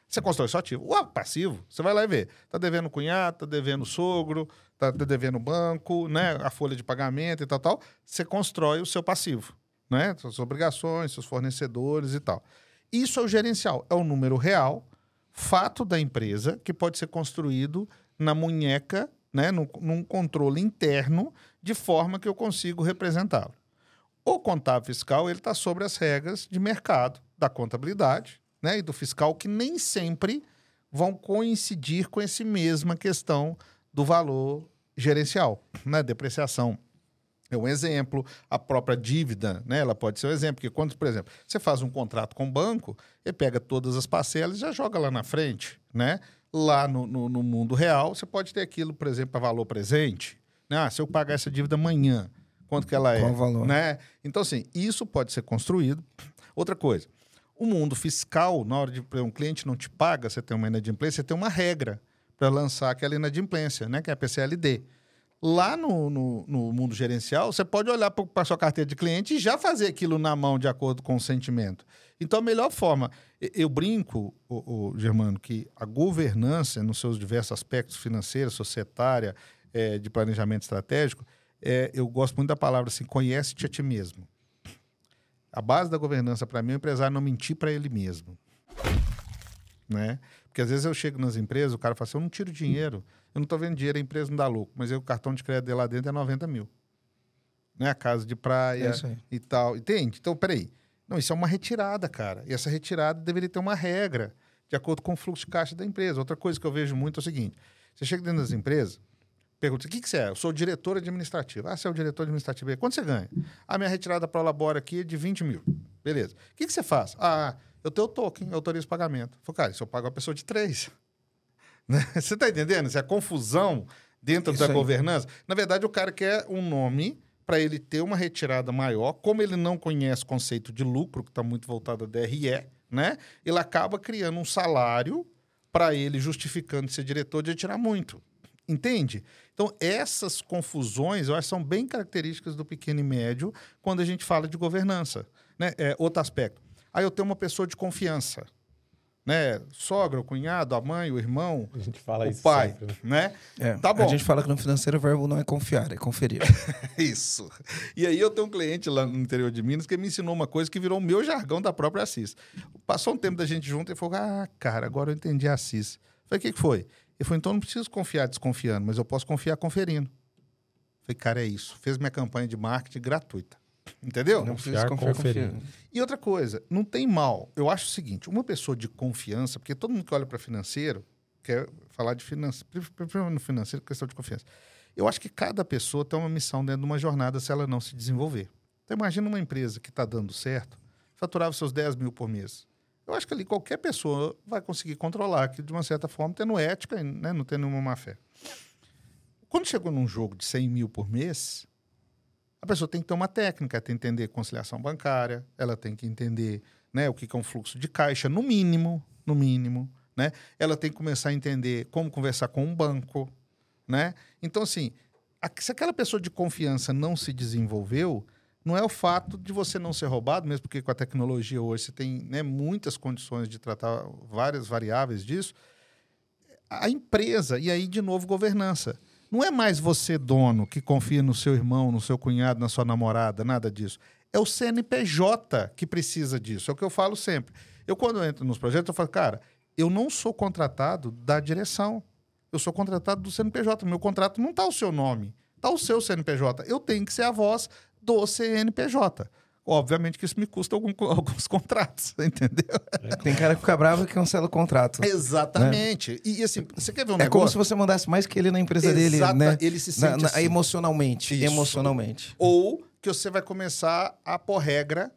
Você constrói seu ativo. O passivo, você vai lá e vê. Tá devendo cunhado, tá devendo sogro, tá devendo banco, né? A folha de pagamento e tal, tal. Você constrói o seu passivo, né? Suas obrigações, seus fornecedores e tal. Isso é o gerencial. É o número real, fato da empresa, que pode ser construído na munheca, né? Num, num controle interno, de forma que eu consigo representá-lo. O contábil fiscal ele está sobre as regras de mercado da contabilidade né, e do fiscal que nem sempre vão coincidir com essa mesma questão do valor gerencial, né, depreciação. É um exemplo, a própria dívida, né? Ela pode ser um exemplo, porque quando, por exemplo, você faz um contrato com o banco, ele pega todas as parcelas e já joga lá na frente, né? Lá no, no, no mundo real, você pode ter aquilo, por exemplo, para valor presente. Né? Ah, se eu pagar essa dívida amanhã, quanto que ela é? Qual o valor? Né? Então, assim, isso pode ser construído. Outra coisa, o mundo fiscal, na hora de um cliente não te paga, você tem uma inadimplência, você tem uma regra para lançar aquela inadimplência, né? Que é a PCLD. Lá no, no, no mundo gerencial, você pode olhar para a sua carteira de cliente e já fazer aquilo na mão de acordo com o sentimento. Então, a melhor forma, eu brinco, o, o Germano, que a governança, nos seus diversos aspectos financeiros, societária, é, de planejamento estratégico, é, eu gosto muito da palavra assim, conhece-te a ti mesmo. A base da governança, para mim, é o empresário não mentir para ele mesmo. Né? Porque às vezes eu chego nas empresas, o cara fala assim, eu não tiro dinheiro, eu não estou vendo dinheiro, a empresa não dá lucro, mas aí o cartão de crédito dele lá dentro é 90 mil. Né? A casa de praia É e tal. Entende? Então, peraí. Não, isso é uma retirada, cara. E essa retirada deveria ter uma regra, de acordo com o fluxo de caixa da empresa. Outra coisa que eu vejo muito é o seguinte: você chega dentro das empresas, pergunta: o que, que você é? Eu sou diretor administrativo. Ah, você é o diretor administrativo. Quanto você ganha? A minha retirada para o Labora aqui é de 20 mil. Beleza. O que, que você faz? Ah, eu tenho o token, eu autorizo o pagamento. Falei, cara, isso eu pago a pessoa de três. *laughs* Né? Você está entendendo? Isso é confusão dentro Isso da aí. governança. Na verdade, o cara quer um nome para ele ter uma retirada maior. Como ele não conhece o conceito de lucro, que está muito voltado a DRE, né? ele acaba criando um salário para ele, justificando ser diretor, de tirar muito. Entende? Então, essas confusões, eu acho são bem características do pequeno e médio quando a gente fala de governança. Né? É, outro aspecto. Aí eu tenho uma pessoa de confiança. Né? Sogra, o cunhado, a mãe, o irmão, A gente fala o isso pai. sempre, né? Né? É, Tá bom. A gente fala que no financeiro o verbo não é confiar, é conferir. *laughs* Isso. E aí eu tenho um cliente lá no interior de Minas que me ensinou uma coisa que virou o meu jargão da própria Assis. Passou um tempo da gente junto e falou: Ah, cara, agora eu entendi a Assis. Falei, o que, que foi? Ele falou, então não preciso confiar desconfiando, mas eu posso confiar conferindo. Falei, cara, é isso. Fez minha campanha de marketing gratuita. Entendeu? Não precisa Confiar, confiar. E outra coisa, não tem mal. Eu acho o seguinte: uma pessoa de confiança, porque todo mundo que olha para financeiro quer falar de finanças, no financeiro, questão de confiança. Eu acho que cada pessoa tem uma missão dentro de uma jornada se ela não se desenvolver. Então, imagina uma empresa que está dando certo, faturava seus 10 mil por mês. Eu acho que ali qualquer pessoa vai conseguir controlar aquilo de uma certa forma, tendo ética, né, não tendo nenhuma má fé. Quando chegou num jogo de 100 mil por mês, pessoa tem que ter uma técnica, tem que entender conciliação bancária, ela tem que entender né, o que é um fluxo de caixa, no mínimo, no mínimo, né? Ela tem que começar a entender como conversar com um banco, né? Então, assim, se aquela pessoa de confiança não se desenvolveu, não é o fato de você não ser roubado, mesmo porque com a tecnologia hoje você tem né, muitas condições de tratar várias variáveis disso, a empresa, e aí, de novo, governança. Não é mais você, dono, que confia no seu irmão, no seu cunhado, na sua namorada, nada disso. É o CNPJ que precisa disso. É o que eu falo sempre. Eu, quando entro nos projetos, eu falo, cara, eu não sou contratado da direção. Eu sou contratado do CNPJ. Meu contrato não está o seu nome, está o seu CNPJ. Eu tenho que ser a voz do CNPJ. Obviamente que isso me custa algum- *laughs* alguns contratos, *laughs* entendeu? Tem cara que fica bravo e cancela o contrato. Exatamente. E, e assim, você quer ver um É negócio? como se você mandasse mais que ele na empresa dele, Exata- né? Ele se Na- sente na- assim. emocionalmente. Isso. Emocionalmente. Ou que você vai começar a pôr regra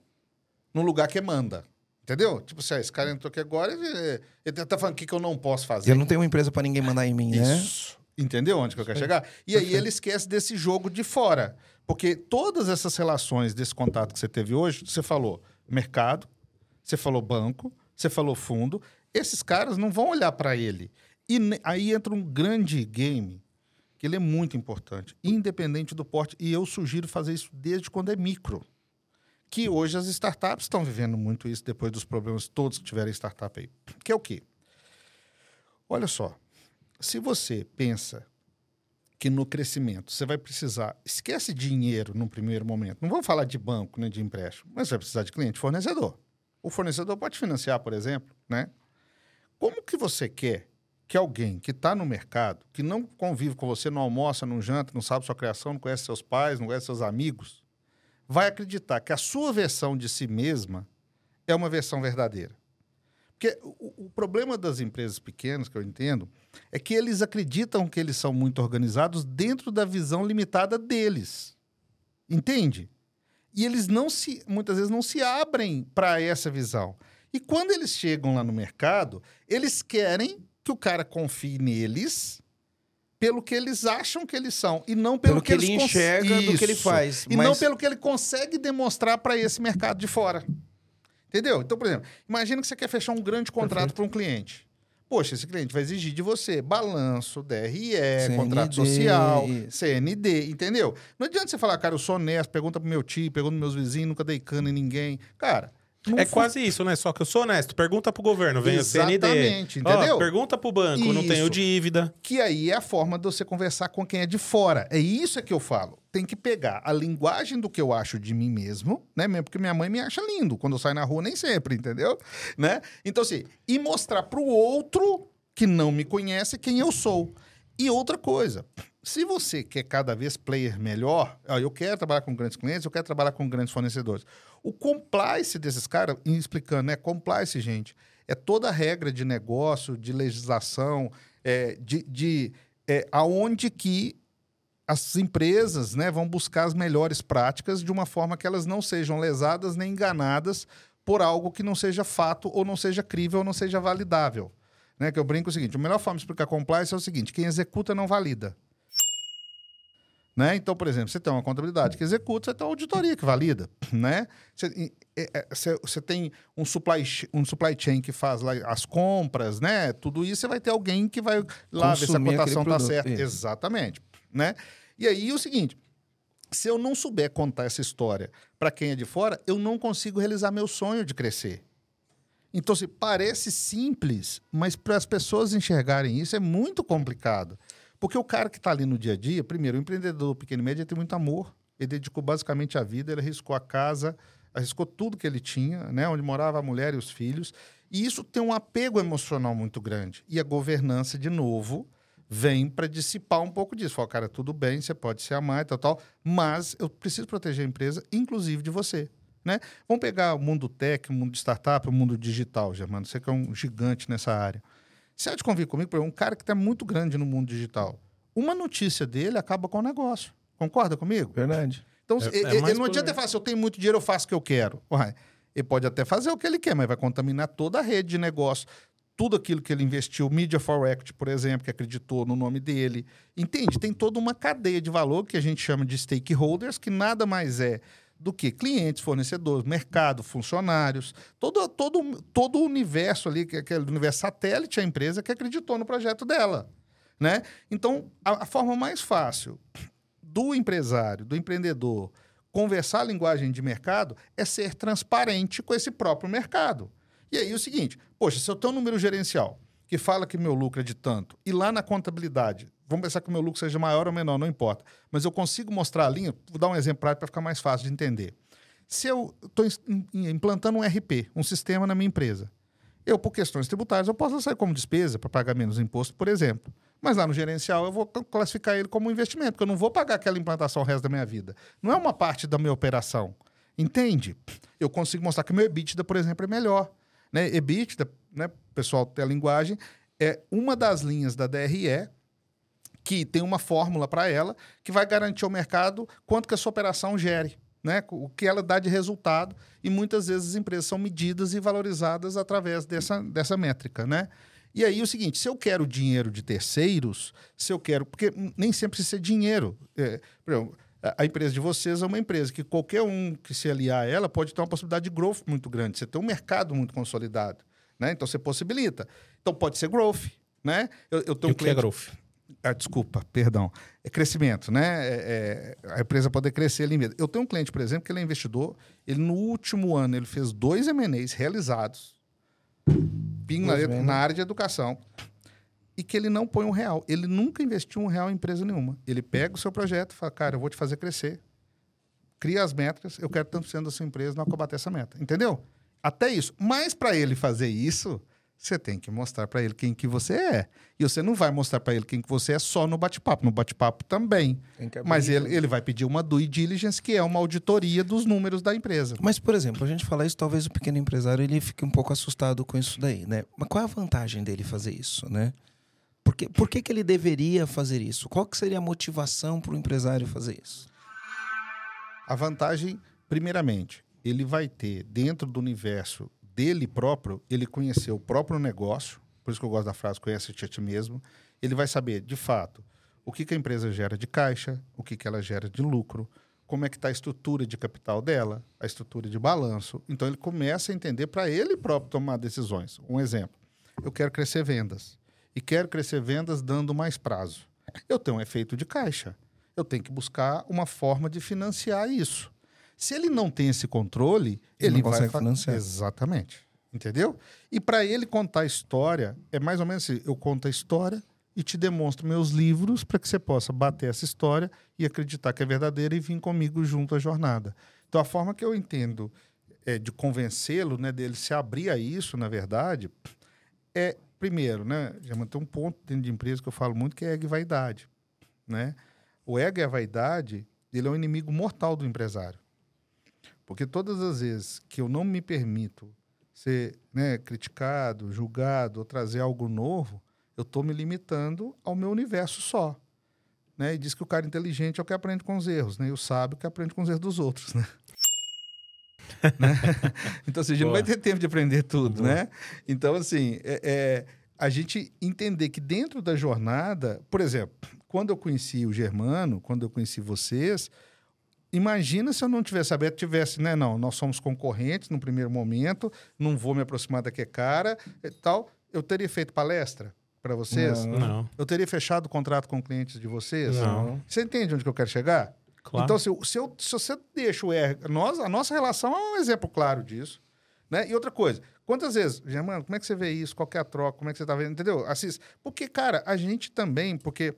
no lugar que manda. Entendeu? Tipo assim, ah, esse cara entrou aqui agora e ele tá falando o que, que eu não posso fazer. Eu não tenho uma empresa pra ninguém mandar em mim, né? Isso. Entendeu onde que eu quero chegar? E aí ele esquece desse jogo de fora. Porque todas essas relações desse contato que você teve hoje, você falou mercado, você falou banco, você falou fundo, esses caras não vão olhar para ele. E aí entra um grande game, que ele é muito importante, independente do porte. E eu sugiro fazer isso desde quando é micro. Que hoje as startups estão vivendo muito isso depois dos problemas todos que tiveram startup aí. Que é o quê? Olha só, se você pensa que no crescimento você vai precisar, esquece dinheiro no primeiro momento. Não vamos falar de banco, nem de empréstimo, mas vai precisar de cliente fornecedor. O fornecedor pode financiar, por exemplo, né? Como que você quer que alguém que está no mercado, que não convive com você, não almoça, não janta, não sabe sua criação, não conhece seus pais, não conhece seus amigos, vai acreditar que a sua versão de si mesma é uma versão verdadeira. Porque o, o, problema das empresas pequenas, que eu entendo, é que eles acreditam que eles são muito organizados dentro da visão limitada deles. Entende? E eles não se, muitas vezes não se abrem para essa visão. E quando eles chegam lá no mercado, eles querem que o cara confie neles pelo que eles acham que eles são e não pelo, pelo que, que ele enxerga do que ele faz. E mas... não pelo que ele consegue demonstrar para esse mercado de fora. Entendeu? Então, por exemplo, imagina que você quer fechar um grande contrato para um cliente. Poxa, esse cliente vai exigir de você balanço, DRE, CND. contrato social, CND, entendeu? Não adianta você falar, cara, eu sou honesto, pergunta pro meu tio, pergunta pros meus vizinhos, nunca dei cana em ninguém. Cara, não é quase isso, né? Só que eu sou honesto. Pergunta pro governo, vem Exatamente, o CND. entendeu? Oh, pergunta pro banco, isso. não tenho dívida. Que aí é a forma de você conversar com quem é de fora. É isso que eu falo. Tem que pegar a linguagem do que eu acho de mim mesmo, né? Mesmo porque minha mãe me acha lindo. Quando eu saio na rua, nem sempre, entendeu? Né? Então, assim, e mostrar pro outro que não me conhece quem eu sou. E outra coisa, se você quer cada vez player melhor, eu quero trabalhar com grandes clientes, eu quero trabalhar com grandes fornecedores. O compliance desses caras, explicando, né? Compliance, gente, é toda a regra de negócio, de legislação, é, de, de é, aonde que as empresas né, vão buscar as melhores práticas de uma forma que elas não sejam lesadas nem enganadas por algo que não seja fato ou não seja crível ou não seja validável. Né? Que eu brinco o seguinte: a melhor forma de explicar compliance é o seguinte: quem executa não valida. Né? Então, por exemplo, você tem uma contabilidade que executa, você tem uma auditoria que valida. *clears throat* Né? Você, é, você, você tem um supply, um supply chain que faz lá as compras, né? tudo isso, você vai ter alguém que vai lá Consumir ver se a cotação está certa. Isso. Exatamente. Né? E aí, o seguinte, se eu não souber contar essa história para quem é de fora, eu não consigo realizar meu sonho de crescer. Então, assim, parece simples, mas para as pessoas enxergarem isso é muito complicado. Porque o cara que está ali no dia a dia, primeiro, o empreendedor pequeno e médio tem muito amor. Ele dedicou basicamente a vida, ele arriscou a casa, arriscou tudo que ele tinha, né? onde morava a mulher e os filhos. E isso tem um apego emocional muito grande. E a governança, de novo, vem para dissipar um pouco disso. Fala, cara, tudo bem, você pode se amar e tal, tal, mas eu preciso proteger a empresa, inclusive de você. Né? Vamos pegar o mundo tech, o mundo de startup, o mundo digital, Germano. Você que é um gigante nessa área. Você há de convir comigo, por exemplo, um cara que está muito grande no mundo digital. Uma notícia dele acaba com o negócio. Concorda comigo? Verdade. Então, é, ele, é não adianta ele falar, se eu tenho muito dinheiro, eu faço o que eu quero. Uai, ele pode até fazer o que ele quer, mas vai contaminar toda a rede de negócio. Tudo aquilo que ele investiu, Media for Equity, por exemplo, que acreditou no nome dele. Entende? Tem toda uma cadeia de valor que a gente chama de stakeholders, que nada mais é do que clientes, fornecedores, mercado, funcionários, todo, todo, todo o universo ali, que é aquele universo satélite, a empresa que acreditou no projeto dela. Né? Então, a, a forma mais fácil do empresário, do empreendedor, conversar a linguagem de mercado é ser transparente com esse próprio mercado. E aí o seguinte, poxa, se eu tenho um número gerencial que fala que meu lucro é de tanto, e lá na contabilidade Vamos pensar que o meu lucro seja maior ou menor, não importa. Mas eu consigo mostrar a linha, vou dar um exemplo prático para ficar mais fácil de entender. Se eu estou implantando um RP, um sistema na minha empresa, eu, por questões tributárias, eu posso sair como despesa para pagar menos imposto, por exemplo. Mas lá no gerencial eu vou classificar ele como um investimento, porque eu não vou pagar aquela implantação o resto da minha vida. Não é uma parte da minha operação. Entende? Eu consigo mostrar que meu EBITDA, por exemplo, é melhor. Né? EBITDA, né, pessoal tem a linguagem, é uma das linhas da DRE que tem uma fórmula para ela que vai garantir ao mercado quanto que a sua operação gere, né? o que ela dá de resultado. E muitas vezes as empresas são medidas e valorizadas através dessa, dessa métrica. Né? E aí o seguinte, se eu quero dinheiro de terceiros, se eu quero... Porque nem sempre precisa ser dinheiro. É, exemplo, a empresa de vocês é uma empresa que qualquer um que se aliar a ela pode ter uma possibilidade de growth muito grande. Você tem um mercado muito consolidado. Né? Então, você possibilita. Então, pode ser growth. Né? Eu, eu tenho e um cliente... que é growth? Ah, desculpa, perdão. É crescimento, né? É, é, a empresa poder crescer ali mesmo. Eu tenho um cliente, por exemplo, que ele é investidor. Ele, no último ano, ele fez dois M&As realizados na, na área de educação e que ele não põe um real. Ele nunca investiu um real em empresa nenhuma. Ele pega o seu projeto e fala, cara, eu vou te fazer crescer. Cria as metas, eu quero tanto sendo da sua empresa, não combater essa meta. Entendeu? Até isso. Mas para ele fazer isso, Você tem que mostrar para ele quem que você é. E você não vai mostrar para ele quem que você é só no bate-papo. No bate-papo também. Mas ele, ele vai pedir uma due diligence, que é uma auditoria dos números da empresa. Mas, por exemplo, a gente falar isso, talvez o pequeno empresário ele fique um pouco assustado com isso daí, né? Mas qual é a vantagem dele fazer isso, né? Por que, por que, que ele deveria fazer isso? Qual que seria a motivação para o empresário fazer isso? A vantagem, primeiramente, ele vai ter dentro do universo dele próprio, ele conhecer o próprio negócio, por isso que eu gosto da frase conhece-te a ti mesmo, ele vai saber, de fato, o que, que a empresa gera de caixa, o que, que ela gera de lucro, como é que está a estrutura de capital dela, a estrutura de balanço. Então ele começa a entender para ele próprio tomar decisões. Um exemplo, eu quero crescer vendas e quero crescer vendas dando mais prazo. Eu tenho um efeito de caixa. Eu tenho que buscar uma forma de financiar isso. Se ele não tem esse controle, Ele ele, não vai financiar. Exatamente. Entendeu? E para ele contar a história, é mais ou menos assim: eu conto a história e te demonstro meus livros para que você possa bater essa história e acreditar que é verdadeira e vir comigo junto à jornada. Então, a forma que eu entendo é, de convencê-lo, né, dele se abrir a isso, na verdade, é, primeiro, né, Germano, tem um ponto dentro de empresa que eu falo muito que é ego e vaidade. Né? O ego e a vaidade, ele é um inimigo mortal do empresário. Porque todas as vezes que eu não me permito ser né, criticado, julgado ou trazer algo novo, eu estou me limitando ao meu universo só. Né? E diz que o cara inteligente é o que aprende com os erros, né? e o sábio é o que aprende com os erros dos outros. Né? *laughs* Né? *laughs* Então, assim, a gente não Boa. vai ter tempo de aprender tudo, Boa. né? Então, assim, é, é, a gente entender que dentro da jornada, por exemplo, quando eu conheci o Germano, quando eu conheci vocês, imagina se eu não tivesse aberto, tivesse, né? Não, nós somos concorrentes no primeiro momento, não vou me aproximar daquele cara e tal. Eu teria feito palestra para vocês? Não. Não, Eu teria fechado o contrato com clientes de vocês? Não. Você entende onde que eu quero chegar? claro. Então, se, eu- se, eu- se você deixa o R. Nós, a nossa relação é um exemplo claro disso. Né? E outra coisa, quantas vezes, Germano, como é que você vê isso? Qual que é a troca? Como é que você está vendo? Entendeu? Assis, porque, cara, a gente também, porque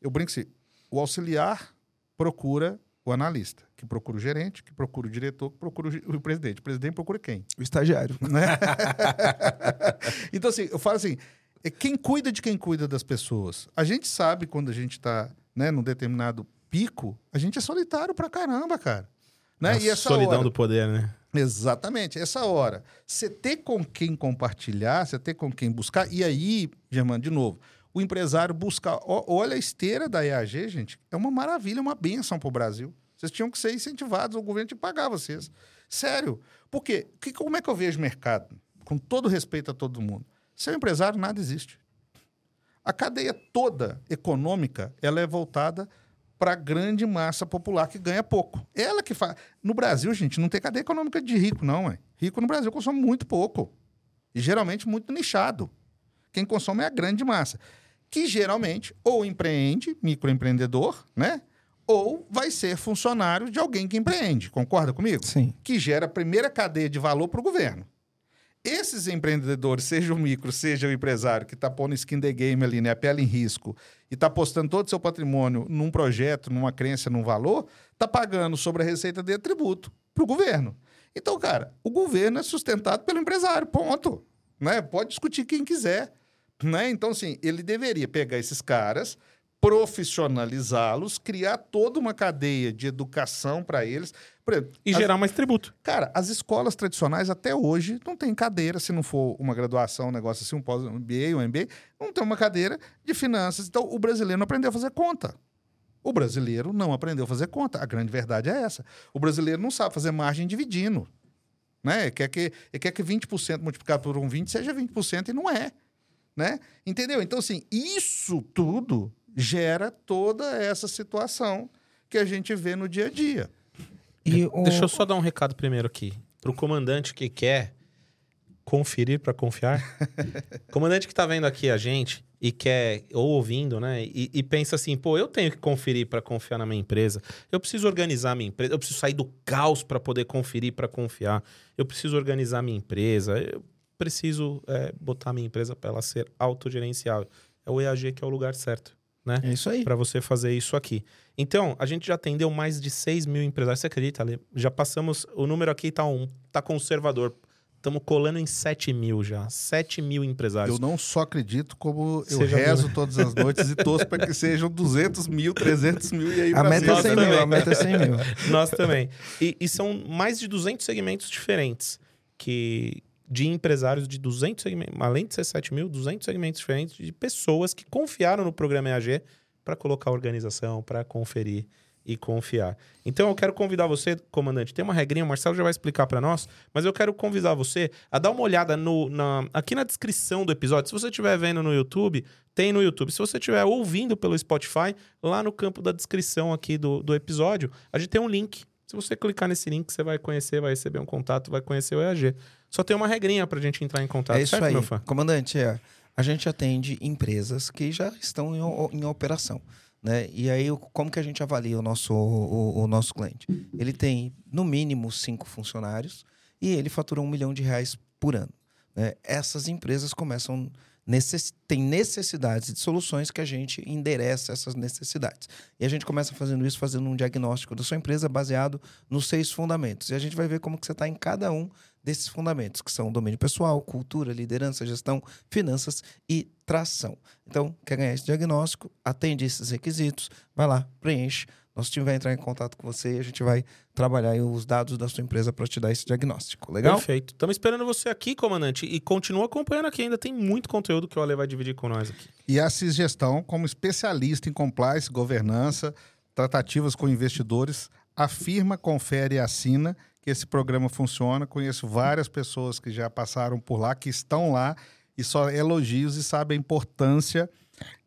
eu brinco assim, o auxiliar procura o analista, que procura o gerente, que procura o diretor, que procura o, presidente. O presidente procura quem? O estagiário. *laughs* né? *laughs* então, assim, eu falo assim: é quem cuida de quem cuida das pessoas. A gente sabe quando a gente está né, num determinado pico, a gente é solitário pra caramba, cara. Né? A E essa solidão hora, do poder, né? Exatamente, essa hora. Você ter com quem compartilhar, você ter com quem buscar, e aí, Germano, de novo, o empresário buscar. olha a esteira da EAG, gente, é uma maravilha, uma benção para o Brasil. Vocês tinham que ser incentivados, o governo tinha que pagar vocês. Sério. Por quê? Que, como é que eu vejo o mercado? Com todo respeito a todo mundo. Sem o empresário, nada existe. A cadeia toda econômica ela é voltada para a grande massa popular que ganha pouco. Ela que faz. No Brasil, gente, não tem cadeia econômica de rico, não. Ué. Rico no Brasil consome muito pouco. E geralmente muito nichado. Quem consome é a grande massa. Que geralmente ou empreende, microempreendedor, né? Ou vai ser funcionário de alguém que empreende. Concorda comigo? Sim. que gera a primeira cadeia de valor para o governo. Esses empreendedores, seja o micro, seja o empresário que está pondo skin the game ali, né, a pele em risco, e está apostando todo o seu patrimônio num projeto, numa crença, num valor, está pagando sobre a receita de tributo para o governo. Então, cara, o governo é sustentado pelo empresário, ponto. Né? Pode discutir quem quiser. Né? Então, assim, ele deveria pegar esses caras, profissionalizá-los, criar toda uma cadeia de educação para eles. Exemplo, E as- gerar mais tributo. Cara, as escolas tradicionais até hoje não tem cadeira, se não for uma graduação, um negócio assim, um pós-MBA, um MBA, não tem uma cadeira de finanças. Então, o brasileiro não aprendeu a fazer conta. O brasileiro não aprendeu a fazer conta. A grande verdade é essa. O brasileiro não sabe fazer margem dividindo. Né? Quer que, ele quer que 20% multiplicado por um 20 seja 20% e não é. Né? Entendeu? Então, assim, isso tudo gera toda essa situação que a gente vê no dia a dia. E o... Deixa eu só dar um recado primeiro aqui. Pro comandante que quer conferir para confiar. *laughs* comandante que tá vendo aqui a gente e quer, ou ouvindo, né? E, e pensa assim, pô, eu tenho que conferir para confiar na minha empresa. Eu preciso organizar a minha empresa. Eu preciso sair do caos para poder conferir para confiar. Eu preciso organizar minha empresa. Eu preciso é, botar a minha empresa para ela ser autogerenciável. É o EAG que é o lugar certo, né? É isso aí. para você fazer isso aqui. Então, a gente já atendeu mais de 6 mil empresários. Você acredita, Ale? Já passamos. O número aqui tá um, tá conservador. estamos colando em 7 mil já. 7 mil empresários. Eu não só acredito, como eu já rezo todas as noites e torço para que sejam 200 mil, 300 mil e aí A meta é cima. 100 também. mil, a meta é 100 mil. Nós também. E, e são mais de 200 segmentos diferentes que de empresários de 200 segmentos, além de ser 7 mil, 200 segmentos diferentes de pessoas que confiaram no programa EAG para colocar a organização, para conferir e confiar. Então eu quero convidar você, comandante, tem uma regrinha, o Marcelo já vai explicar para nós, mas eu quero convidar você a dar uma olhada no, na, aqui na descrição do episódio. Se você estiver vendo no YouTube, tem no YouTube. Se você estiver ouvindo pelo Spotify, lá no campo da descrição aqui do, do episódio, a gente tem um link. Se você clicar nesse link, você vai conhecer, vai receber um contato, vai conhecer o EAG. Só tem uma regrinha pra gente entrar em contato, É isso certo, aí. meu fã? Comandante, é, a gente atende empresas que já estão em, em operação. Né? E aí, como que a gente avalia o nosso, o, o nosso cliente? Ele tem, no mínimo, cinco funcionários e ele fatura um milhão de reais por ano. né? Essas empresas começam necess... têm necessidades de soluções que a gente endereça essas necessidades. E a gente começa fazendo isso, fazendo um diagnóstico da sua empresa baseado nos seis fundamentos. E a gente vai ver como que você está em cada um desses fundamentos, que são domínio pessoal, cultura, liderança, gestão, finanças e tração. Então, quer ganhar esse diagnóstico, atende esses requisitos, vai lá, preenche. Nosso time vai entrar em contato com você e a gente vai trabalhar aí os dados da sua empresa para te dar esse diagnóstico. Legal? Perfeito. Estamos esperando você aqui, comandante. E continua acompanhando aqui. Ainda tem muito conteúdo que o Ale vai dividir com nós aqui. E a Cisgestão, como especialista em compliance, governança, tratativas com investidores, afirma, confere e assina que esse programa funciona. Conheço várias pessoas que já passaram por lá, que estão lá, e só elogios e sabem a importância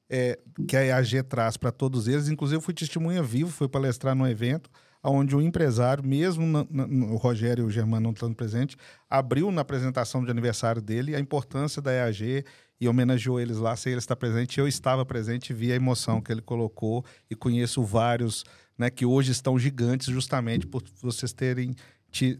é, que a EAG traz para todos eles. Inclusive, eu fui testemunha vivo, fui palestrar num evento onde um empresário, mesmo na- na- o Rogério e o Germano não estando presente, abriu na apresentação de aniversário dele a importância da EAG e homenageou eles lá, sem ele estar presente. Eu estava presente e vi a emoção que ele colocou e conheço vários né, que hoje estão gigantes justamente por vocês terem,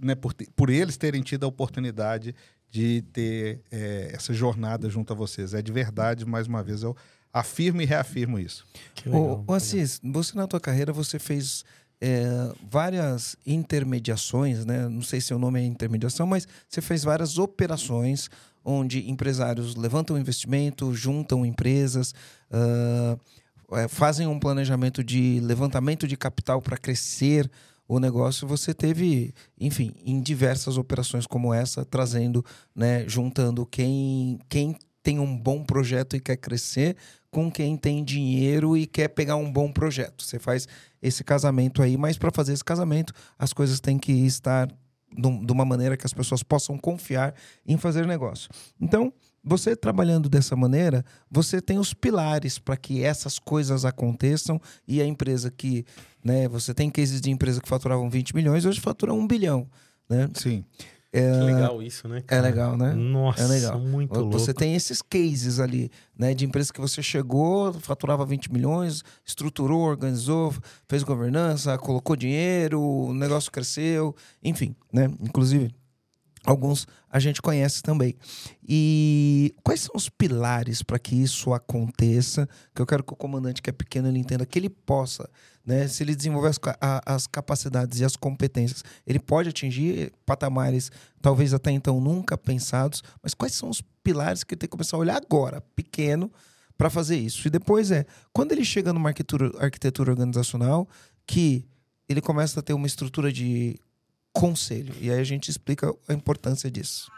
né, por, por eles terem tido a oportunidade de ter é, essa jornada junto a vocês. É de verdade, mais uma vez, eu afirmo e reafirmo isso. Que Ô, ô Assis, você na tua carreira você fez é, várias intermediações, né? Não sei se o nome é intermediação, mas você fez várias operações onde empresários levantam investimento, juntam empresas, é, fazem um planejamento de levantamento de capital para crescer o negócio. Você teve, enfim, em diversas operações como essa, trazendo, né, juntando quem, quem tem um bom projeto e quer crescer com quem tem dinheiro e quer pegar um bom projeto. Você faz esse casamento aí, mas para fazer esse casamento, as coisas têm que estar de uma maneira que as pessoas possam confiar em fazer negócio. Então, você trabalhando dessa maneira, você tem os pilares para que essas coisas aconteçam e a empresa que, né, você tem cases de empresa que faturavam 20 milhões, hoje fatura 1 bilhão, né? Sim. Que legal isso, né? É cara? legal, né? Nossa, É legal. muito Você louco. tem esses cases ali, né? De empresa que você chegou, faturava 20 milhões, estruturou, organizou, fez governança, colocou dinheiro, o negócio cresceu, enfim, né? Inclusive, alguns a gente conhece também. E quais são os pilares para que isso aconteça? Que eu quero que o comandante, que é pequeno, ele entenda que ele possa, né? Se ele desenvolver as, a- as capacidades e as competências, ele pode atingir patamares talvez até então nunca pensados. Mas quais são os pilares que ele tem que começar a olhar agora, pequeno, para fazer isso? E depois é quando ele chega numa arquitetura, arquitetura organizacional que ele começa a ter uma estrutura de conselho. E aí a gente explica a importância disso.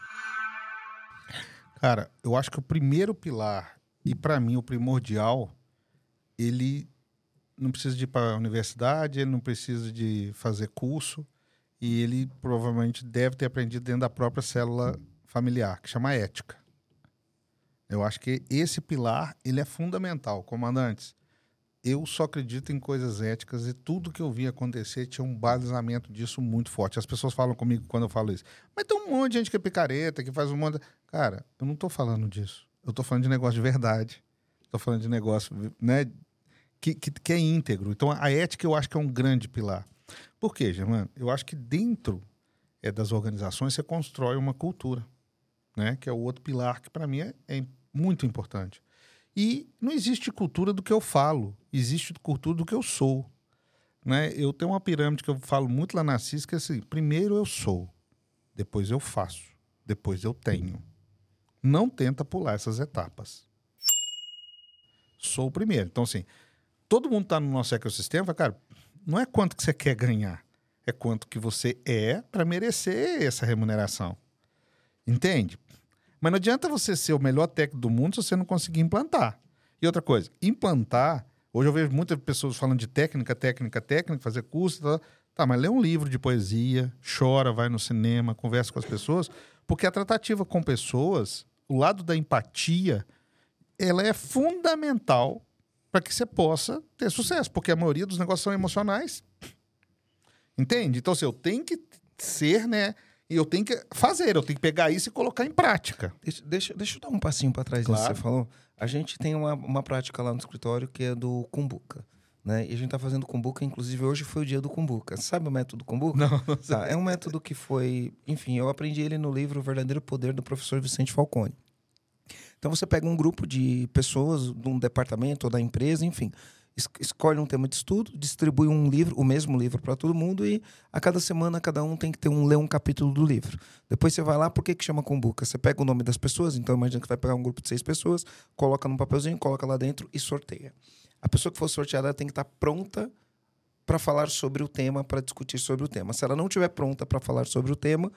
Cara, eu acho que o primeiro pilar, e para mim o primordial, ele não precisa de ir para a universidade, ele não precisa de fazer curso, e ele provavelmente deve ter aprendido dentro da própria célula familiar, que chama ética. Eu acho que esse pilar, ele é fundamental. Comandantes, eu só acredito em coisas éticas e tudo que eu vi acontecer tinha um balizamento disso muito forte. As pessoas falam comigo quando eu falo isso. Mas tem um monte de gente que é picareta, que faz um monte... de-" Cara, eu não tô falando disso. Eu tô falando de negócio de verdade. Tô falando de negócio, né, que, que, que é íntegro. Então, a ética eu acho que é um grande pilar. Por quê, Germano? Eu acho que dentro é, das organizações você constrói uma cultura, né? Que é o outro pilar que para mim é, é muito importante. E não existe cultura do que eu falo, existe cultura do que eu sou. Né? Eu tenho uma pirâmide que eu falo muito lá na CIS, que é assim, primeiro eu sou, depois eu faço, depois eu tenho. Não tenta pular essas etapas. Sou o primeiro. Então, assim, todo mundo está no nosso ecossistema, cara, não é quanto que você quer ganhar, é quanto que você é para merecer essa remuneração. Entende? Mas não adianta você ser o melhor técnico do mundo se você não conseguir implantar. E outra coisa, implantar, hoje eu vejo muitas pessoas falando de técnica, técnica, técnica, fazer curso, tá, tá, mas lê um livro de poesia, chora, vai no cinema, conversa com as pessoas, porque a tratativa com pessoas, o lado da empatia, ela é fundamental para que você possa ter sucesso, porque a maioria dos negócios são emocionais. Entende? Então, assim, eu tenho que ser, né? E eu tenho que fazer, eu tenho que pegar isso e colocar em prática. Deixa, deixa, deixa eu dar um passinho para trás claro. disso que você falou. A gente tem uma, uma prática lá no escritório que é do Kumbuka. Né? E a gente está fazendo Kumbuka, inclusive hoje foi o dia do Kumbuka. Sabe o método Kumbuka? Não, não. Tá, é um método que foi... Enfim, eu aprendi ele no livro O Verdadeiro Poder do professor Vicente Falcone. Então você pega um grupo de pessoas de um departamento ou da empresa, enfim, escolhe um tema de estudo, distribui um livro, o mesmo livro para todo mundo e a cada semana cada um tem que ter um ler um capítulo do livro. Depois você vai lá, por que que chama Kumbuka? Você pega o nome das pessoas, então imagina que vai pegar um grupo de seis pessoas, coloca num papelzinho, coloca lá dentro e sorteia. A pessoa que for sorteada tem que estar tá pronta para falar sobre o tema, para discutir sobre o tema. Se ela não estiver pronta para falar sobre o tema,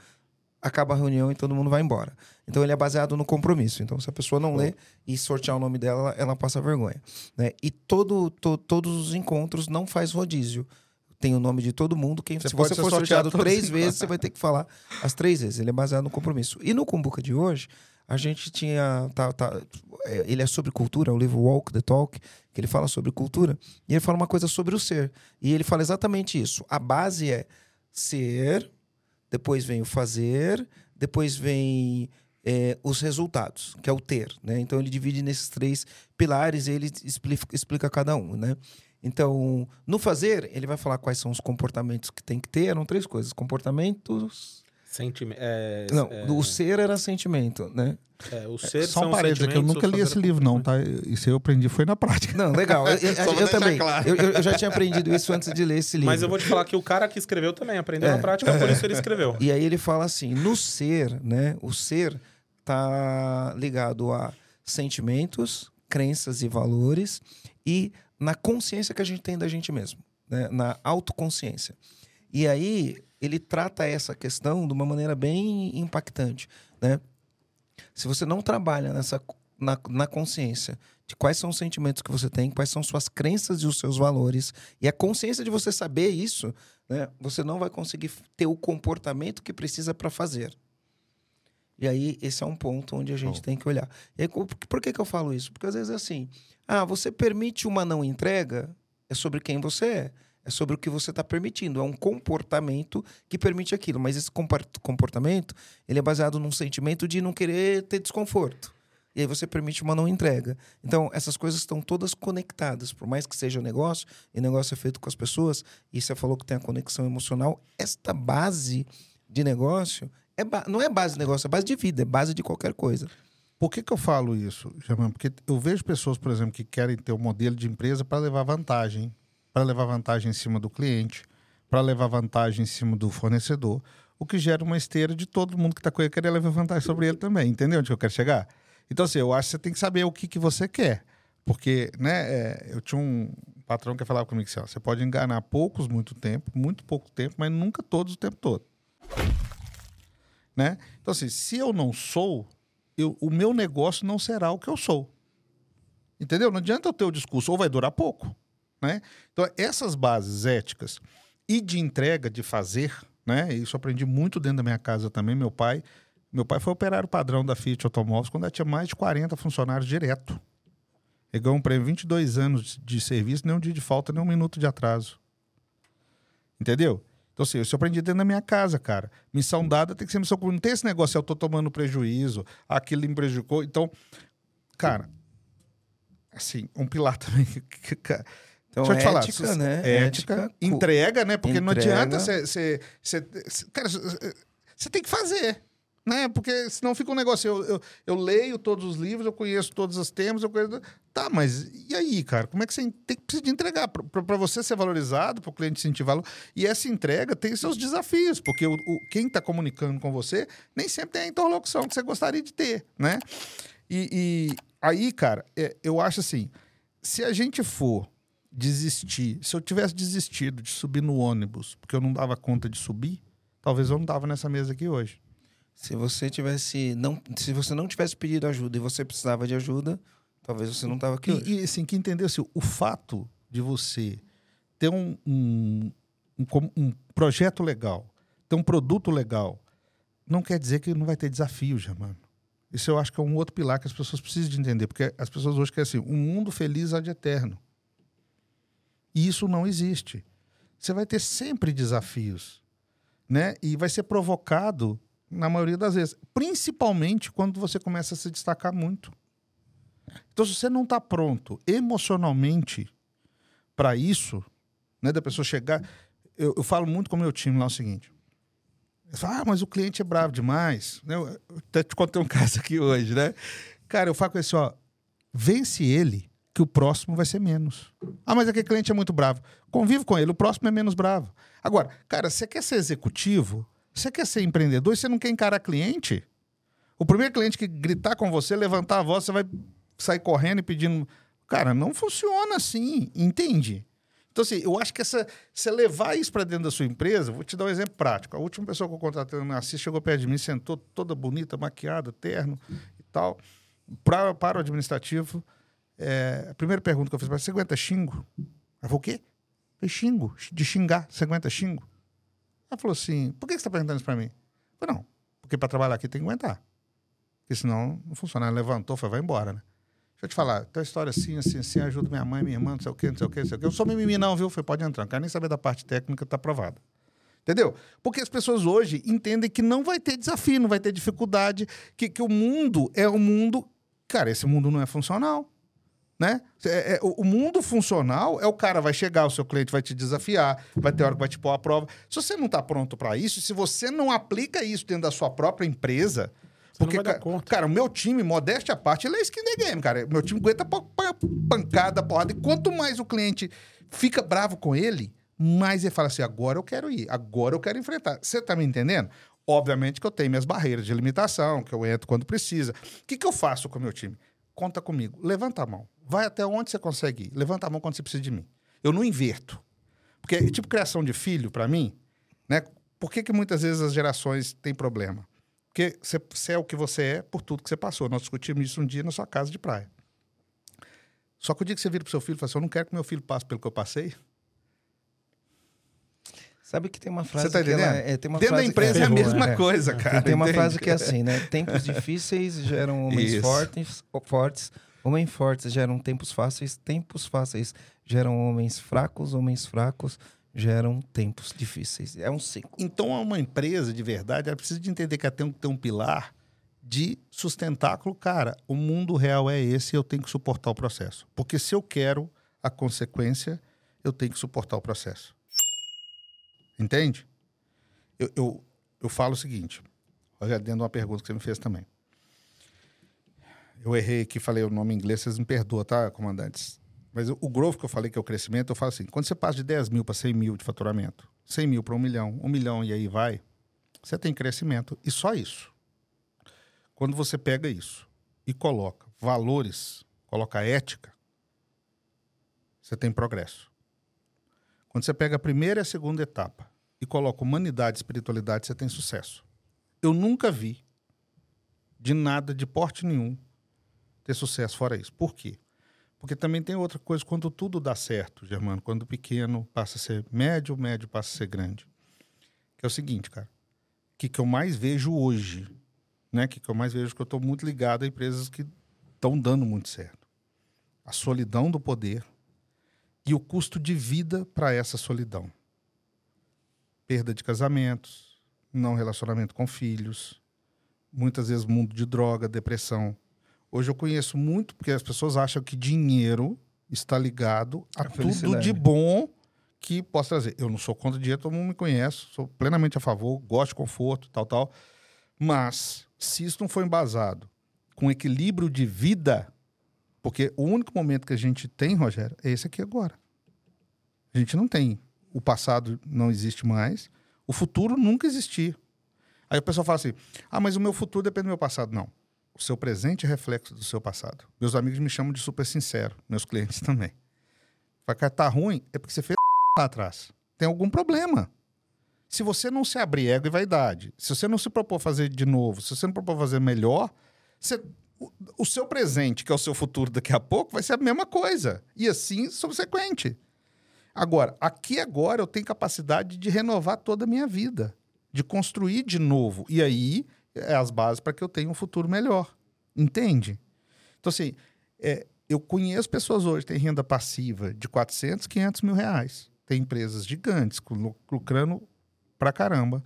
acaba a reunião e todo mundo vai embora. Então ele é baseado no compromisso. Então se a pessoa não lê e sortear o nome dela, ela passa vergonha. Né? E todo, to, todos os encontros não faz rodízio. Tem o nome de todo mundo. Quem, você se você for sorteado três *laughs* vezes, você vai ter que falar as três vezes. Ele é baseado no compromisso. E no Kumbuka de hoje, a gente tinha. Tá, tá, é, ele é sobre cultura, o livro Walk the Talk, que ele fala sobre cultura. E ele fala uma coisa sobre o ser. E ele fala exatamente isso. A base é ser depois vem o fazer, depois vem é, os resultados, que é o ter. Né? Então ele divide nesses três pilares e ele explica, explica cada um. Né? Então, no fazer, ele vai falar quais são os comportamentos que tem que ter. Eram três coisas: comportamentos, Sentimento. É, não, é... o ser era sentimento, né? É, o ser Só um parênteses, que eu nunca li esse livro, não, tá? Isso eu aprendi foi na prática. Não, legal. *laughs* Eu, eu, eu também. Claro. Eu, eu, já tinha aprendido isso antes de ler esse livro. Mas eu vou te falar que o cara que escreveu também aprendeu é. na prática, por isso ele escreveu. E aí ele fala assim: no ser, né? O ser tá ligado a sentimentos, crenças e valores e na consciência que a gente tem da gente mesmo, né? na autoconsciência. E aí ele trata essa questão de uma maneira bem impactante, né? Se você não trabalha nessa na, na consciência de quais são os sentimentos que você tem, quais são suas crenças e os seus valores, e a consciência de você saber isso, né, você não vai conseguir ter o comportamento que precisa para fazer. E aí, esse é um ponto onde a gente tem que olhar. E aí, por que, que eu falo isso? Porque às vezes é assim: ah, você permite uma não entrega, é sobre quem você é. É sobre o que você está permitindo. É um comportamento que permite aquilo. Mas esse comportamento ele é baseado num sentimento de não querer ter desconforto. E aí você permite uma não entrega. Então, essas coisas estão todas conectadas. Por mais que seja negócio, e negócio é feito com as pessoas, e você falou que tem a conexão emocional, esta base de negócio é não é base de negócio, é base de vida, é base de qualquer coisa. Por que, que eu falo isso, Jaman? Porque eu vejo pessoas, por exemplo, que querem ter um modelo de empresa para levar vantagem para levar vantagem em cima do cliente, para levar vantagem em cima do fornecedor, o que gera uma esteira de todo mundo que está com ele querer levar vantagem sobre ele também. Entendeu onde eu quero chegar? Então, assim, eu acho que você tem que saber o que, que você quer. Porque, né, é, eu tinha um patrão que falava comigo assim, ó, você pode enganar poucos muito tempo, muito pouco tempo, mas nunca todos o tempo todo. Né? Então, assim, se eu não sou, eu, o meu negócio não será o que eu sou. Entendeu? Não adianta eu ter o discurso, ou vai durar pouco, né? Então, essas bases éticas e de entrega, de fazer, né? Isso aprendi muito dentro da minha casa também. Meu pai, meu pai foi operário padrão da Fiat Automóveis quando ela tinha mais de 40 funcionários direto. Ele ganhou um prêmio 22 anos de serviço, nem um dia de falta, nem um minuto de atraso. Entendeu? Então, assim, isso eu aprendi dentro da minha casa, cara. Missão dada tem que ser missão cumprida. Não tem esse negócio, eu tô tomando prejuízo, aquilo me prejudicou. Então, cara, assim, um pilar *laughs* também. Então, Deixa eu te ética, falar, né? Ética, ética entrega, né? Porque entrega. não adianta você. Cara, você tem que fazer. Né? Porque senão fica um negócio. Eu, eu, eu leio todos os livros, eu conheço todos os temas, eu conheço... Tá, mas e aí, cara? Como é que você tem que precisar de entregar? Para você ser valorizado, para o cliente sentir valor. E essa entrega tem seus desafios, porque o, o quem está comunicando com você nem sempre tem a interlocução que você gostaria de ter, né? E, e aí, cara, é, eu acho assim: se a gente for desistir, se eu tivesse desistido de subir no ônibus porque eu não dava conta de subir, talvez eu não tava nessa mesa aqui hoje. Se você tivesse não, se você não tivesse pedido ajuda e você precisava de ajuda, talvez você não tava aqui. E, hoje. e assim, que entendeu assim, o fato de você ter um, um, um, um projeto legal, ter um produto legal, não quer dizer que não vai ter desafio, já, mano. Isso eu acho que é um outro pilar que as pessoas precisam de entender, porque as pessoas hoje querem assim, um mundo feliz há de eterno. E isso não existe. Você vai ter sempre desafios, né? E vai ser provocado na maioria das vezes, principalmente quando você começa a se destacar muito. Então, se você não está pronto emocionalmente para isso, né, da pessoa chegar. Eu, eu falo muito com o meu time lá o seguinte: ah, mas o cliente é bravo demais. né? Eu até te contei um *laughs* caso aqui hoje, né? Cara, eu falo com ele assim: ó, vence ele, que o próximo vai ser menos. Ah, mas aquele cliente é muito bravo. Convive com ele, o próximo é menos bravo. Agora, cara, você quer ser executivo? Você quer ser empreendedor e você não quer encarar cliente? O primeiro cliente que gritar com você, levantar a voz, você vai sair correndo e pedindo. Cara, não funciona assim, entende? Então, assim, eu acho que essa, você levar isso para dentro da sua empresa, vou te dar um exemplo prático. A última pessoa que eu contratei na Assis chegou perto de mim, sentou toda bonita, maquiada, terno e tal, pra, para o administrativo. É, a primeira pergunta que eu fiz para você aguenta xingo? Ela falou, o quê? Eu falei, xingo, de xingar, você aguenta xingo? Ela falou assim, por que você está perguntando isso para mim? Eu falei, não, porque para trabalhar aqui tem que aguentar. Porque senão não funciona. Ela levantou, foi, vai embora, né? Deixa eu te falar, tem uma história assim, assim, assim, ajuda minha mãe, minha irmã, não sei o quê, não sei o quê, não sei o quê. Eu sou mimimi não, viu? Foi, pode entrar, não quero nem saber da parte técnica, tá aprovado. Entendeu? Porque as pessoas hoje entendem que não vai ter desafio, não vai ter dificuldade, que, que o mundo é um mundo... Cara, esse mundo não é funcional, né? É- é- o mundo funcional é o cara vai chegar, o seu cliente vai te desafiar, vai ter hora que vai te pôr à prova. Se você não está pronto para isso, se você não aplica isso dentro da sua própria empresa... Você não Porque, vai dar ca- conta. cara, o meu time, modéstia à parte, ele é skin the game, cara. Meu time aguenta pa- pa- pancada, porrada. E quanto mais o cliente fica bravo com ele, mais ele fala assim: agora eu quero ir, agora eu quero enfrentar. Você tá me entendendo? Obviamente que eu tenho minhas barreiras de limitação, que eu entro quando precisa. O que, que eu faço com o meu time? Conta comigo. Levanta a mão. Vai até onde você consegue ir. Levanta a mão quando você precisa de mim. Eu não inverto. Porque, é tipo, criação de filho, para mim, né? Por que, que muitas vezes as gerações têm problema? Porque você, é o que você é por tudo que você passou. Nós discutimos isso um dia na sua casa de praia. Só que o dia que você vira pro seu filho e fala assim, eu não quero que meu filho passe pelo que eu passei. Sabe que tem uma frase Você tá que ela- entendendo? é, tem uma Dentro da frase empresa é a ferrou, mesma é. coisa, cara. Tem uma entende? frase que é assim, né? Tempos difíceis geram homens Isso. fortes, fortes, homens fortes geram tempos fáceis, tempos fáceis geram homens fracos, homens fracos geram tempos difíceis. É um ciclo. Então, uma empresa de verdade, ela precisa de entender que ela tem que ter um pilar de sustentáculo. Cara, o mundo real é esse e eu tenho que suportar o processo. Porque se eu quero a consequência, eu tenho que suportar o processo. Entende? Eu, eu, eu falo o seguinte, olha dentro de uma pergunta que você me fez também. Eu errei aqui, falei o nome em inglês, vocês me perdoam, tá, comandantes? Mas o growth que eu falei que é o crescimento, eu falo assim, quando você passa de 10 mil para 100 mil de faturamento, 100 mil para 1 milhão, 1 milhão e aí vai, você tem crescimento. E só isso. Quando você pega isso e coloca valores, coloca ética, você tem progresso. Quando você pega a primeira e a segunda etapa e coloca humanidade espiritualidade, você tem sucesso. Eu nunca vi de nada, de porte nenhum, ter sucesso fora isso. Por quê? Porque também tem outra coisa, quando tudo dá certo, Germano, quando pequeno passa a ser médio, médio passa a ser grande. Que é o seguinte, cara. O que, que eu mais vejo hoje, né? O que, que eu mais vejo que eu estou muito ligado a empresas que estão dando muito certo. A solidão do poder e o custo de vida para essa solidão. Perda de casamentos, não relacionamento com filhos, muitas vezes mundo de droga, depressão. Hoje eu conheço muito, porque as pessoas acham que dinheiro está ligado a, A tudo de bom que possa trazer. Eu não sou contra dinheiro, todo mundo me conhece, sou plenamente a favor, gosto de conforto, tal, tal. Mas, se isso não for embasado com equilíbrio de vida, porque o único momento que a gente tem, Rogério, é esse aqui agora. A gente não tem. O passado não existe mais, o futuro nunca existiu. Aí o pessoal fala assim: ah, mas o meu futuro depende do meu passado. Não. O seu presente é reflexo do seu passado. Meus amigos me chamam de super sincero, meus clientes *laughs* também. Vai que tá ruim, é porque você fez *laughs* lá atrás. Tem algum problema. Se você não se abrir ego e vaidade, se você não se propor fazer de novo, se você não propor fazer melhor, você, o, o seu presente, que é o seu futuro daqui a pouco, vai ser a mesma coisa. E assim subsequente. Agora, aqui agora eu tenho capacidade de renovar toda a minha vida, de construir de novo. E aí as bases para que eu tenha um futuro melhor. Entende? Então, assim, é, eu conheço pessoas hoje que têm renda passiva de 400, 500 mil reais. Tem empresas gigantes lucrando pra caramba.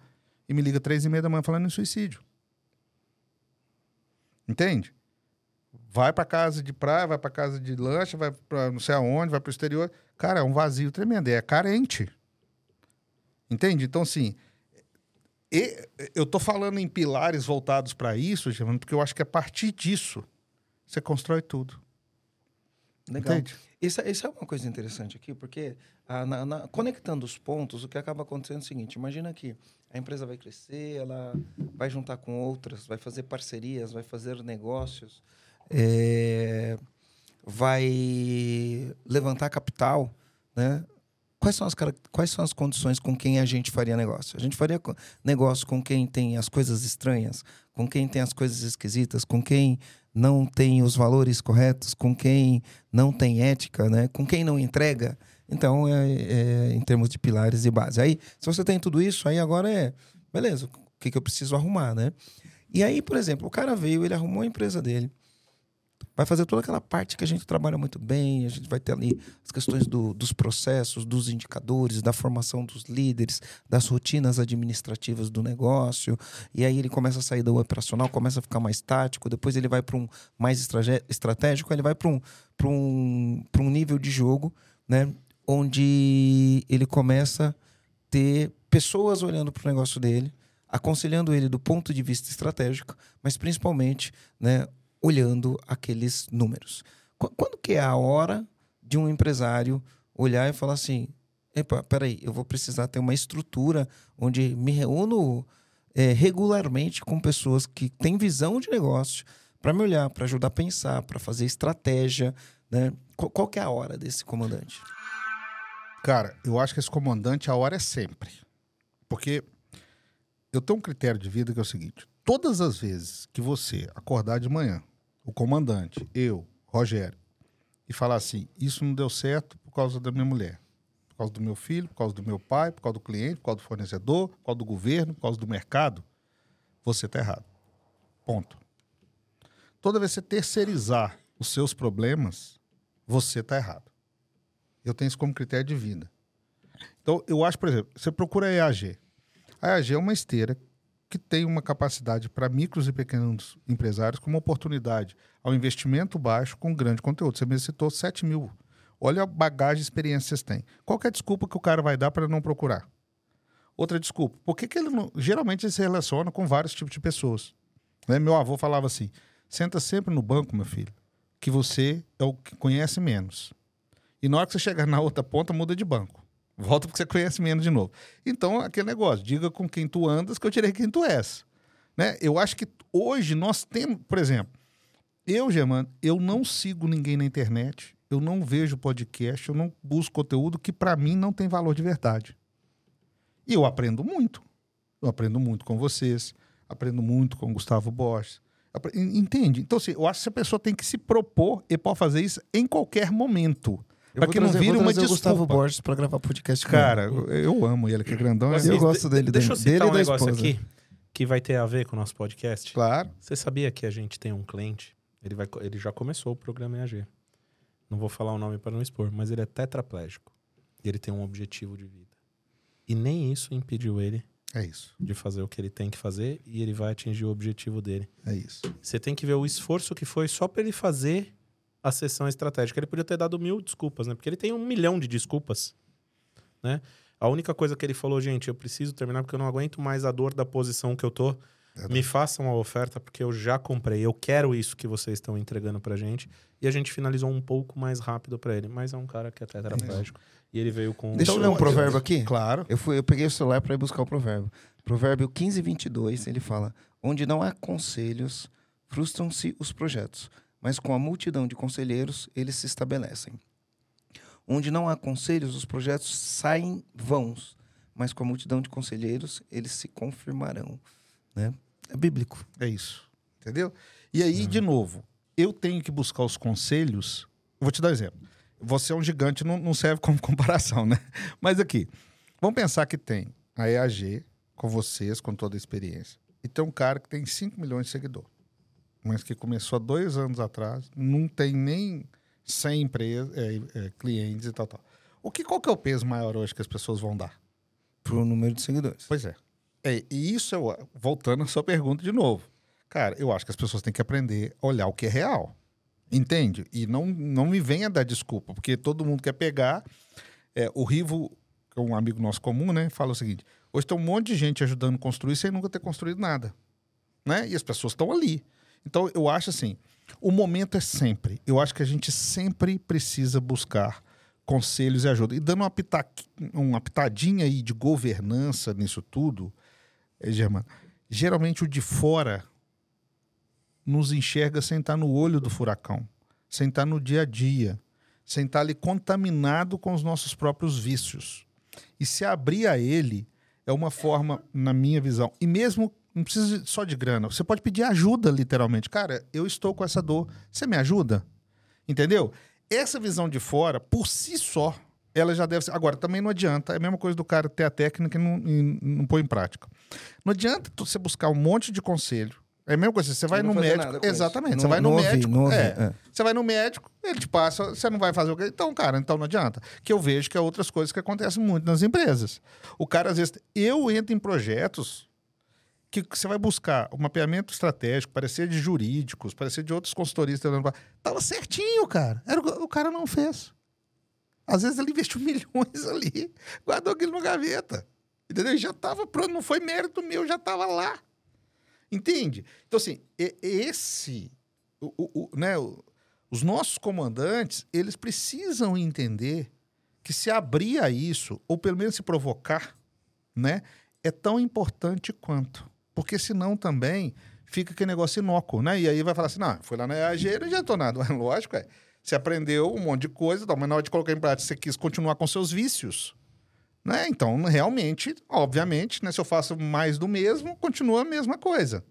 E me liga três e meia da manhã falando em suicídio. Entende? Vai para casa de praia, vai para casa de lancha, vai para não sei aonde, vai para o exterior. Cara, é um vazio tremendo. É carente. Entende? Então, assim, e, eu tô falando em pilares voltados para isso, Giovanni, porque eu acho que a partir disso você constrói tudo. Legal. Entende? Isso, isso é uma coisa interessante aqui, porque ah, na, na, conectando os pontos, o que acaba acontecendo é o seguinte: imagina que a empresa vai crescer, ela vai juntar com outras, vai fazer parcerias, vai fazer negócios, é, vai levantar capital, né? Quais são, as, quais são as condições com quem a gente faria negócio? A gente faria negócio com quem tem as coisas estranhas, com quem tem as coisas esquisitas, com quem não tem os valores corretos, com quem não tem ética, né? com quem não entrega. Então, é, é, em termos de pilares e base. Aí, se você tem tudo isso, aí agora é, beleza, o que, que eu preciso arrumar, né? E aí, por exemplo, o cara veio, ele arrumou a empresa dele, vai fazer toda aquela parte que a gente trabalha muito bem, a gente vai ter ali as questões do, dos processos, dos indicadores, da formação dos líderes, das rotinas administrativas do negócio, e aí ele começa a sair do operacional, começa a ficar mais tático, depois ele vai para um mais estratégico, ele vai para um, um, um nível de jogo, né, onde ele começa a ter pessoas olhando para o negócio dele, aconselhando ele do ponto de vista estratégico, mas principalmente né, olhando aqueles números. Quando que é a hora de um empresário olhar e falar assim, epa, peraí, eu vou precisar ter uma estrutura onde me reúno é, regularmente com pessoas que têm visão de negócio para me olhar, para ajudar a pensar, para fazer estratégia, né? Qual, qual que é a hora desse comandante? Cara, eu acho que esse comandante, a hora é sempre. Porque eu tenho um critério de vida que é o seguinte: todas as vezes que você acordar de manhã o comandante, eu, Rogério, e falar assim: isso não deu certo por causa da minha mulher, por causa do meu filho, por causa do meu pai, por causa do cliente, por causa do fornecedor, por causa do governo, por causa do mercado, você está errado. Ponto. Toda vez que você terceirizar os seus problemas, você está errado. Eu tenho isso como critério de vida. Então, eu acho, por exemplo, você procura a EAG. A EAG é uma esteira que tem uma capacidade para micros e pequenos empresários como oportunidade ao investimento baixo com grande conteúdo. Você me citou 7 mil. Olha a bagagem e experiência que vocês têm. Qual é a desculpa que o cara vai dar para não procurar? Outra desculpa. Por que, que ele não... Geralmente ele se relaciona com vários tipos de pessoas. Né? Meu avô falava assim: senta sempre no banco, meu filho, que você é o que conhece menos. E na hora que você chegar na outra ponta, muda de banco. Volta porque você conhece menos de novo. Então, aquele negócio, diga com quem tu andas que eu tirei quem tu és. Né? Eu acho que hoje nós temos, por exemplo, eu, Germano, eu não sigo ninguém na internet, eu não vejo podcast, eu não busco conteúdo que para mim não tem valor de verdade. E eu aprendo muito. Eu aprendo muito com vocês, aprendo muito com o Gustavo Bosch. Entende? Então, assim, eu acho que a pessoa tem que se propor e pode fazer isso em qualquer momento. Pra que não vire uma desculpa. Gustavo Borges pra gravar podcast Cara, eu, eu amo ele, que é grandão. Eu gosto dele. Deixa eu citar dele um negócio aqui que vai ter a ver com o nosso podcast. Claro. Você sabia que a gente tem um cliente, ele, vai, ele já começou o programa EAG. Não vou falar o nome para não expor, mas ele é tetraplégico. E ele tem um objetivo de vida. E nem isso impediu ele é isso. De fazer o que ele tem que fazer e ele vai atingir o objetivo dele. É isso. Você tem que ver o esforço que foi só para ele fazer a sessão estratégica. Ele podia ter dado mil desculpas, né? Porque ele tem um milhão de desculpas, né? A única coisa que ele falou, gente, eu preciso terminar porque eu não aguento mais a dor da posição que eu tô. Me façam uma oferta porque eu já comprei. Eu quero isso que vocês estão entregando pra gente. E a gente finalizou um pouco mais rápido pra ele. Mas é um cara que é tetraplégico. E ele veio com. Deixa eu ler um eu- provérbio aqui. Claro. Eu, fui, eu peguei o celular para ir buscar o provérbio. Provérbio 15, 22, ele fala: Onde não há conselhos, frustram-se os projetos, mas com a multidão de conselheiros, eles se estabelecem. Onde não há conselhos, os projetos saem vãos, mas com a multidão de conselheiros, eles se confirmarão. Né? É bíblico. É isso. Entendeu? E aí, de novo, eu tenho que buscar os conselhos. Eu vou te dar um exemplo. Você é um gigante, não, não serve como *laughs* comparação, né? Mas aqui, vamos pensar que tem a EAG com vocês, com toda a experiência. E tem um cara que tem 5 milhões de seguidores. Mas que começou há dois anos atrás, não tem nem 100 empresas, é, é, clientes e tal, tal. O que, qual que é o peso maior hoje que as pessoas vão dar? Pro número de seguidores. Pois é. é e isso, eu, voltando à sua pergunta de novo. Cara, eu acho que as pessoas têm que aprender a olhar o que é real. Entende? E não, não me venha dar desculpa, porque todo mundo quer pegar. É, o Rivo, que é um amigo nosso comum, né? Fala o seguinte: hoje tem um monte de gente ajudando a construir sem nunca ter construído nada. Né? E as pessoas estão ali. Então, eu acho assim: o momento é sempre. Eu acho que a gente sempre precisa buscar conselhos e ajuda. E dando uma, pitaqui- uma pitadinha aí de governança nisso tudo, é, Germano, geralmente o de fora nos enxerga sem estar no olho do furacão, sem estar no dia a dia, sem estar ali contaminado com os nossos próprios vícios. E se abrir a ele é uma forma, na minha visão, e mesmo não precisa só de grana, você pode pedir ajuda, literalmente. Cara, eu estou com essa dor, você me ajuda? Entendeu? Essa visão de fora, por si só, ela já deve ser. Agora, também não adianta, é a mesma coisa do cara ter a técnica e não, e não pôr em prática. Não adianta você buscar um monte de conselho. É a mesma coisa, você vai no médico. Exatamente, Não- você vai no ouvi, médico. é, é. Você vai no médico, ele te passa, você não vai fazer o quê? Então, cara, então não adianta. Que eu vejo que é outras coisas que acontecem muito nas empresas. O cara, às vezes, eu entro em projetos que você vai buscar um mapeamento estratégico, parecer de jurídicos, parecer de outros consultoristas. Tava certinho, cara. Era o, o cara não fez. Às vezes ele investiu *laughs* milhões ali, guardou aquilo na gaveta. Entendeu? Já estava pronto, não foi mérito meu, já estava lá. Entende? Então, assim, esse. o- o- o- né, o- os nossos comandantes, eles precisam entender que se abrir a isso, ou pelo menos se provocar, né, é tão importante quanto. Porque senão também fica aquele negócio inócuo, né? E aí vai falar assim: não, foi lá na EAG, não adiantou nada. *laughs* Lógico, é. Você aprendeu um monte de coisa, tal, mas na hora de colocar em prática, você quis continuar com seus vícios. Né? Então, realmente, obviamente, né, se eu faço mais do mesmo, continua a mesma coisa.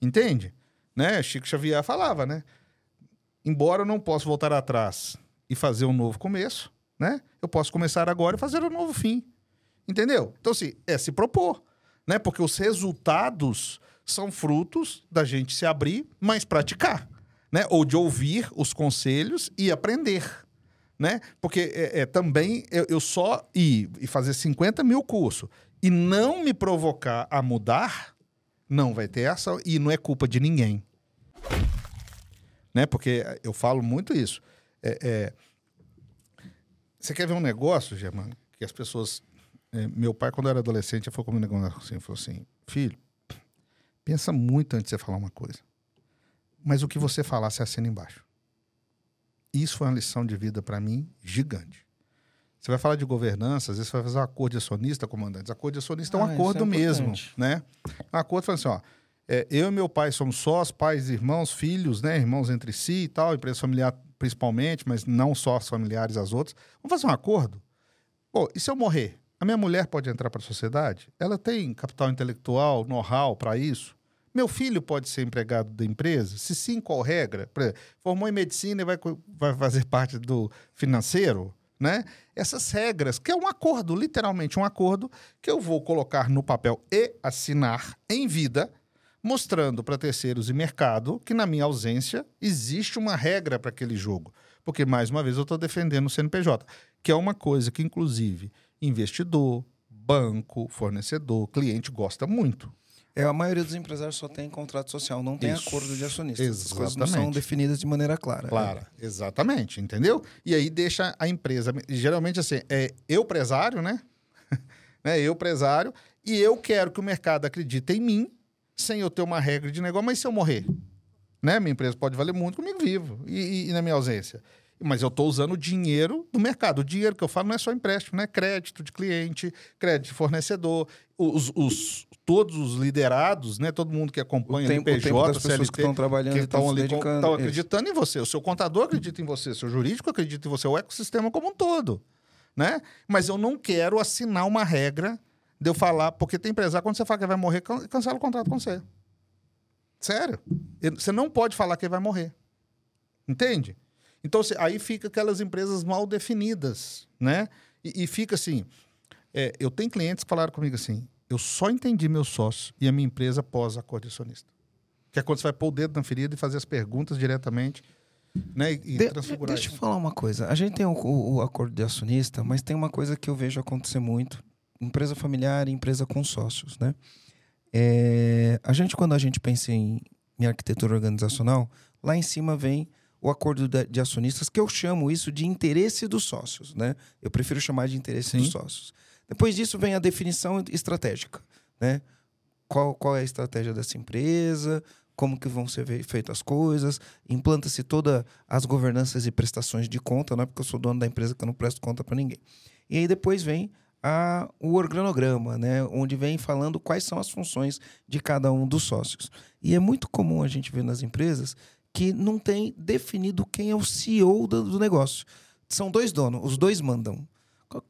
Entende? Né? Chico Xavier falava, né? Embora eu não possa voltar atrás e fazer um novo começo, né? Eu posso começar agora e fazer um novo fim. Entendeu? Então, assim, é se propor, né? Porque os resultados são frutos da gente se abrir, mas praticar, né? Ou de ouvir os conselhos e aprender, né? Porque é, é, também eu, eu só ir e fazer 50 mil cursos e não me provocar a mudar, não vai ter ação e não é culpa de ninguém. Né? Porque eu falo muito isso. É, é, Você quer ver um negócio, Germano? Que as pessoas. É, meu pai, quando eu era adolescente, ele falou comigo assim: falou assim, filho, pensa muito antes de você falar uma coisa. Mas o que você falar, você assina embaixo. Isso foi uma lição de vida para mim gigante. Você vai falar de governança, às vezes você vai fazer um acordo de acionista, comandantes. Acordo de acionista é um Ah, isso acordo é mesmo, né? Um acordo falando assim, ó, é, eu e meu pai somos sós, pais, irmãos, filhos, né? Irmãos entre si e tal, empresa familiar principalmente, mas não só os familiares as outras. Vamos fazer um acordo? Pô, e se eu morrer? A minha mulher pode entrar para a sociedade? Ela tem capital intelectual, know-how para isso? Meu filho pode ser empregado da empresa? Se sim, qual regra? Exemplo, formou em medicina e vai, vai fazer parte do financeiro? Né? Essas regras, que é um acordo, literalmente um acordo, que eu vou colocar no papel e assinar em vida, mostrando para terceiros e mercado que, na minha ausência, existe uma regra para aquele jogo. Porque, mais uma vez, eu estou defendendo o CNPJ, que é uma coisa que, inclusive, investidor, banco, fornecedor, cliente gosta muito. É, a maioria dos empresários só tem contrato social, não tem Isso. acordo de acionistas. As coisas não são definidas de maneira clara. Clara, exatamente, entendeu? E aí deixa a empresa, geralmente assim, é eu presário, né? *laughs* né? Eu presário, e eu quero que o mercado acredite em mim, sem eu ter uma regra de negócio, mas se eu morrer? Né? Minha empresa pode valer muito comigo vivo e, e, e na minha ausência. Mas eu estou usando o dinheiro do mercado. O dinheiro que eu falo não é só empréstimo, não é crédito de cliente, crédito de fornecedor. Os, os todos os liderados, né? todo mundo que acompanha o tempo, PJ, o tempo das pessoas que estão trabalhando que estão ali estão acreditando em você. O seu contador acredita em você, o seu jurídico acredita em você, o ecossistema como um todo. Né? Mas eu não quero assinar uma regra de eu falar, porque tem empresário, quando você fala que vai morrer, cancela o contrato com você. Sério. Você não pode falar que ele vai morrer. Entende? Então, aí fica aquelas empresas mal definidas, né? E, e fica assim. É, eu tenho clientes que falaram comigo assim: eu só entendi meu sócio e a minha empresa pós-acordo acionista. Que é quando você vai pôr o dedo na ferida e fazer as perguntas diretamente. Né, e de, deixa eu falar uma coisa. A gente tem o, o, o, acordo de acionista, mas tem uma coisa que eu vejo acontecer muito: empresa familiar e empresa com sócios, né? É, a gente, quando a gente pensa em, em, arquitetura organizacional, lá em cima vem o acordo de, acionistas, que eu chamo isso de interesse dos sócios, né? Eu prefiro chamar de interesse Sim. dos sócios. Depois disso vem a definição estratégica, né? Qual, qual é a estratégia dessa empresa? Como que vão ser feitas as coisas? Implanta-se todas as governanças e prestações de conta, não é porque eu sou dono da empresa que eu não presto conta para ninguém. E aí depois vem a, o organograma, né? onde vem falando quais são as funções de cada um dos sócios. E é muito comum a gente ver nas empresas que não tem definido quem é o CEO do, negócio. São dois donos, os dois mandam.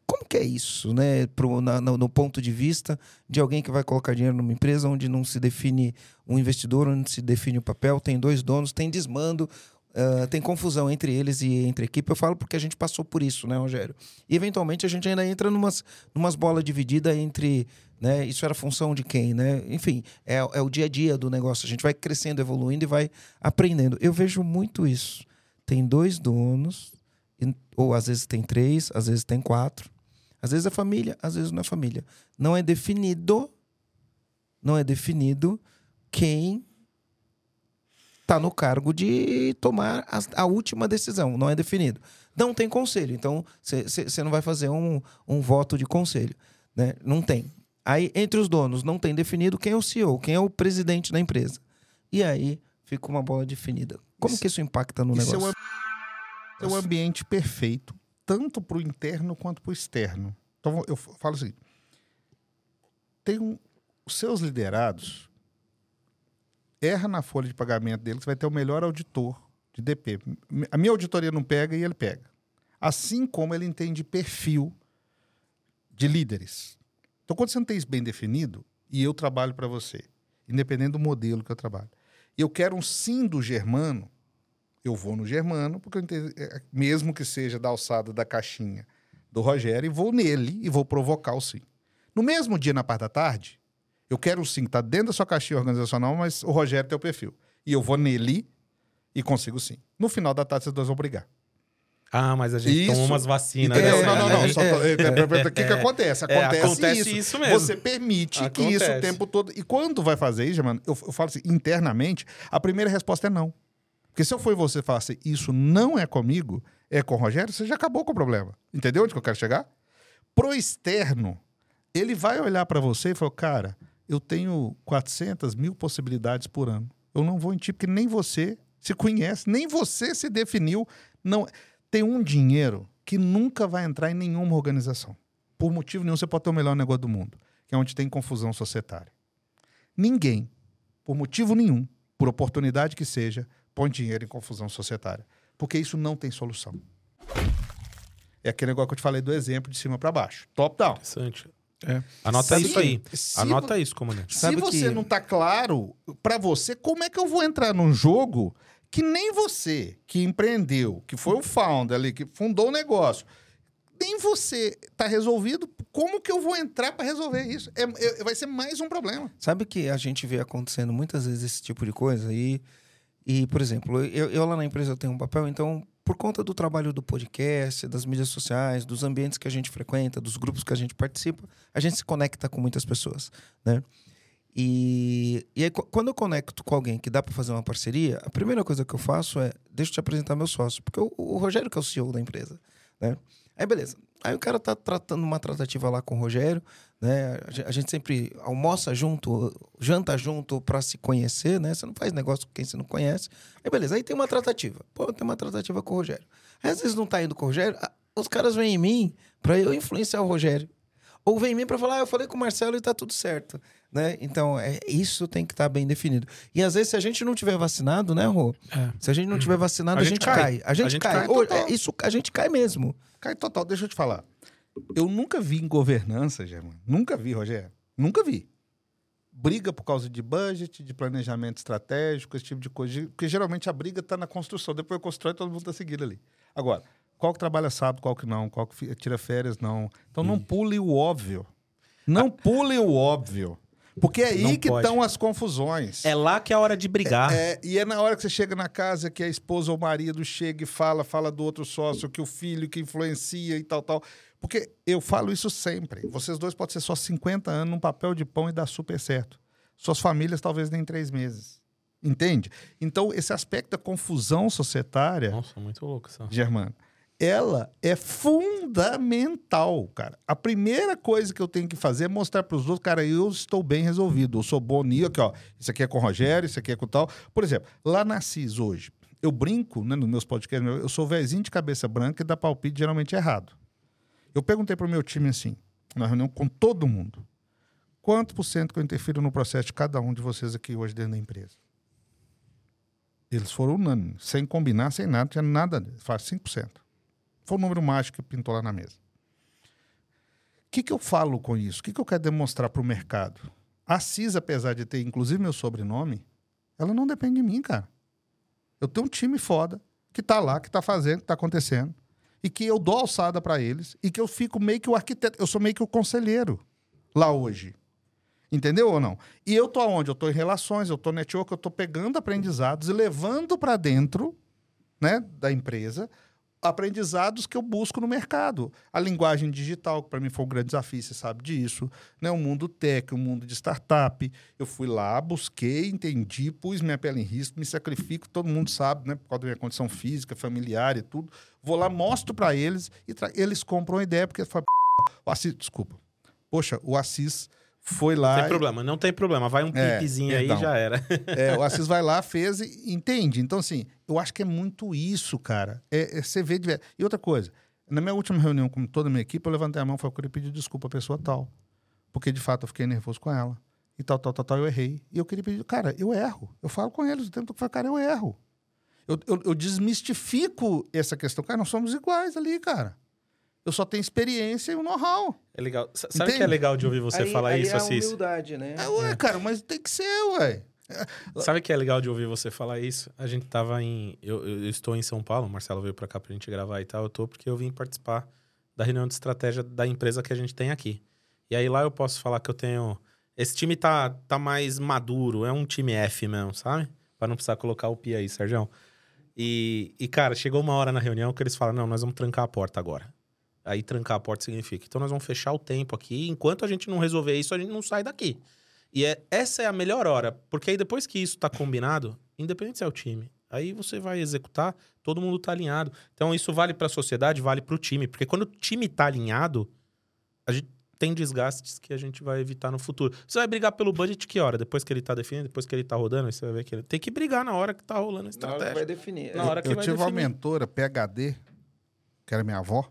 Como que é isso, né? Pro, na, no, no, ponto de vista de alguém que vai colocar dinheiro numa empresa onde não se define um investidor, onde se define o papel, tem dois donos, tem desmando, uh, tem confusão entre eles e entre equipe. Eu falo porque a gente passou por isso, né, Rogério? E eventualmente a gente ainda entra numas, numas bolas divididas entre. Né, isso era função de quem, né? Enfim, é, é o dia a dia do negócio. A gente vai crescendo, evoluindo e vai aprendendo. Eu vejo muito isso. Tem dois donos, ou às vezes tem três, às vezes tem quatro. Às vezes é família, às vezes não é família. Não é definido, não é definido quem está no cargo de tomar a, a, última decisão. Não é definido. Não tem conselho. Então, você não vai fazer um, um voto de conselho. Né? Não tem. Aí, entre os donos, não tem definido quem é o CEO, quem é o presidente da empresa. E aí fica uma bola definida. Como isso, que isso impacta no isso negócio? É o, é o ambiente perfeito, tanto para o interno quanto para o externo. Então, eu falo assim: tem um, os seus liderados erra na folha de pagamento dele, você vai ter o melhor auditor de DP. A minha auditoria não pega e ele pega. Assim como ele entende perfil de líderes. Então, quando você não tem isso bem definido, e eu trabalho para você, independente do modelo que eu trabalho, eu quero um sim do germano, eu vou no germano, porque entendo, é, mesmo que seja da alçada da caixinha do Rogério, e vou nele e vou provocar o sim. No mesmo dia, na parte da tarde, eu quero sim, tá dentro da sua caixinha organizacional, mas o Rogério tem o perfil. E eu vou nele e consigo sim. No final da tarde, vocês dois vão brigar. Ah, mas a gente Isso. toma umas vacinas. É, né? Não, não, não. O que, que acontece? É, acontece, acontece isso. isso. mesmo. Você permite acontece. que isso o tempo todo. E quando vai fazer isso, mano, eu, eu falo assim, internamente, a primeira resposta é não. Porque se eu for você e falar assim, isso não é comigo, é com o Rogério, você já acabou com o problema. Entendeu onde que eu quero chegar? Pro externo, ele vai olhar para você e falar, cara, eu tenho 400 mil possibilidades por ano. Eu não vou em ti, porque nem você se conhece, nem você se definiu. Não Tem um dinheiro que nunca vai entrar em nenhuma organização. Por motivo nenhum, você pode ter o melhor negócio do mundo, que é onde tem confusão societária. Ninguém, por motivo nenhum, por oportunidade que seja, põe dinheiro em confusão societária. Porque isso não tem solução. É aquele negócio que eu te falei do exemplo de cima para baixo. Top down. Interessante. É. Anota Sabe isso aí. Anota isso, comandante. Se você que... não tá claro para você, como é que eu vou entrar num jogo que nem você, que empreendeu, que foi o founder ali, que fundou o negócio, nem você tá resolvido, como que eu vou entrar para resolver isso? É, é, vai ser mais um problema. Sabe que a gente vê acontecendo muitas vezes esse tipo de coisa e, e por exemplo, eu, eu lá na empresa eu tenho um papel, então por conta do trabalho do podcast, das mídias sociais, dos ambientes que a gente frequenta, dos grupos que a gente participa, a gente se conecta com muitas pessoas, né? E, e aí, quando eu conecto com alguém que dá para fazer uma parceria, a primeira coisa que eu faço é deixa eu te apresentar meu sócio, porque o, o Rogério que é o CEO da empresa, né? Aí beleza. Aí o cara tá tratando uma tratativa lá com o Rogério, né? A gen- A gente sempre almoça junto, janta junto pra se conhecer, né? Você não faz negócio com quem você não conhece. Aí beleza, aí tem uma tratativa. Pô, tem uma tratativa com o Rogério. Aí às vezes não tá indo com o Rogério, os caras vêm em mim pra eu influenciar o Rogério. Ou vem em mim pra falar, ah, eu falei com o Marcelo e tá tudo certo, né? Então, é, isso tem que estar bem definido. E às vezes, se a gente não tiver vacinado, né, Rô? É. Se a gente não tiver vacinado, A a, gente gente cai. cai. A gente, A gente cai. cai total. é, isso, a gente cai mesmo. Cai total, deixa eu te falar. Eu nunca vi em governança, Germano. Nunca vi, Rogério. Nunca vi. Briga por causa de budget, de planejamento estratégico, esse tipo de coisa. Porque geralmente a briga está na construção. Depois constrói, todo mundo está seguindo ali. Agora, qual que trabalha sábado, qual que não, qual que tira férias, não. Então não pule o óbvio. Não pule o óbvio. Porque é Não aí que pode. estão as confusões. É lá que é a hora de brigar. É, e é na hora que você chega na casa que a esposa ou o marido chega e fala, fala do outro sócio, que o filho que influencia e tal, tal. Porque eu falo isso sempre. Vocês dois podem ser só 50 anos num papel de pão e dar super certo. Suas famílias talvez nem três meses. Entende? Então, esse aspecto da confusão societária, Nossa, muito louco isso. Germano, ela é fundamental, cara. A primeira coisa que eu tenho que fazer é mostrar para os outros, cara, eu estou bem resolvido, eu sou bom nisso, aqui, ó. Isso aqui é com o Rogério, isso aqui é com tal. Por exemplo, lá na CIS hoje, eu brinco, né, nos meus podcasts, eu sou vezinho de cabeça branca e dá palpite geralmente errado. Eu perguntei pro meu time assim, na reunião com todo mundo, quanto por cento que eu interfiro no processo de cada um de vocês aqui hoje dentro da empresa? Eles foram unânimes, sem combinar, sem nada, tinha nada, faz 5%. Foi o número mágico que pintou lá na mesa. O que, que eu falo com isso? O que, que eu quero demonstrar para o mercado? A CIS, apesar de ter inclusive meu sobrenome, ela não depende de mim, cara. Eu tenho um time foda que tá lá, que tá fazendo, que tá acontecendo, e que eu dou alçada para eles, e que eu fico meio que o arquiteto, eu sou meio que o conselheiro lá hoje. Entendeu ou não? E eu tô onde? Eu tô em relações, eu tô network, eu tô pegando aprendizados e levando para dentro, né, da empresa, aprendizados que eu busco no mercado. A linguagem digital, que para mim foi um grande desafio, você sabe disso, né? O mundo tech, o mundo de startup. Eu fui lá, busquei, entendi, pus minha pele em risco, me sacrifico, todo mundo sabe, né, por causa da minha condição física, familiar e tudo. Vou lá, mostro para eles e eles compram a ideia porque falam, o Assis, desculpa. Poxa, o Assis foi lá Não tem problema, não tem problema. Vai um É, pipezinho aí perdão. já era. é, o Assis vai lá, fez e entende. Então, assim, eu acho que é muito isso, cara. É, é você vê de ver- E outra coisa, na minha última reunião com toda a minha equipe, eu levantei a mão e falei, eu queria pedir desculpa à pessoa tal. Porque, de fato, eu fiquei nervoso com ela. E tal, tal, tal, tal, eu errei. E eu queria pedir, cara, eu erro. Eu falo com eles o tempo todo, eu falo, cara, eu erro. Eu, eu, eu desmistifico essa questão. Cara, nós somos iguais ali, cara. Eu só tenho experiência e o know-how. É legal. S- Sabe o que é legal de ouvir você Aí- falar aí isso, é a Assis? humildade, né? É, ué, cara, mas tem que ser, ué. *laughs* Sabe o que é legal de ouvir você falar isso? A gente tava em. Eu, eu- estou em São Paulo, o Marcelo veio pra cá pra gente gravar e tal. Eu tô porque eu vim participar da reunião de estratégia da empresa que a gente tem aqui. E aí lá eu posso falar que eu tenho. Esse time tá, tá mais maduro, é um time F mesmo, sabe? Pra não precisar colocar o pi aí, Sérgio. E, e, cara, chegou uma hora na reunião que eles falaram: não, nós vamos trancar a porta agora. Aí trancar a porta significa. Então nós vamos fechar o tempo aqui. Enquanto a gente não resolver isso, a gente não sai daqui. E é, essa é a melhor hora, porque aí depois que isso tá combinado, independente se é o time, aí você vai executar, todo mundo tá alinhado. Então isso vale para a sociedade, vale para o time, porque quando o time tá alinhado, a gente tem desgastes que a gente vai evitar no futuro. Você vai brigar pelo budget que hora? Depois que ele tá definido, depois que ele tá rodando, aí você vai ver que ele tem que brigar na hora que tá rolando a Na hora que estratégia. vai definir. Na hora que eu vai tive uma definir. mentora, PHD, que era minha avó.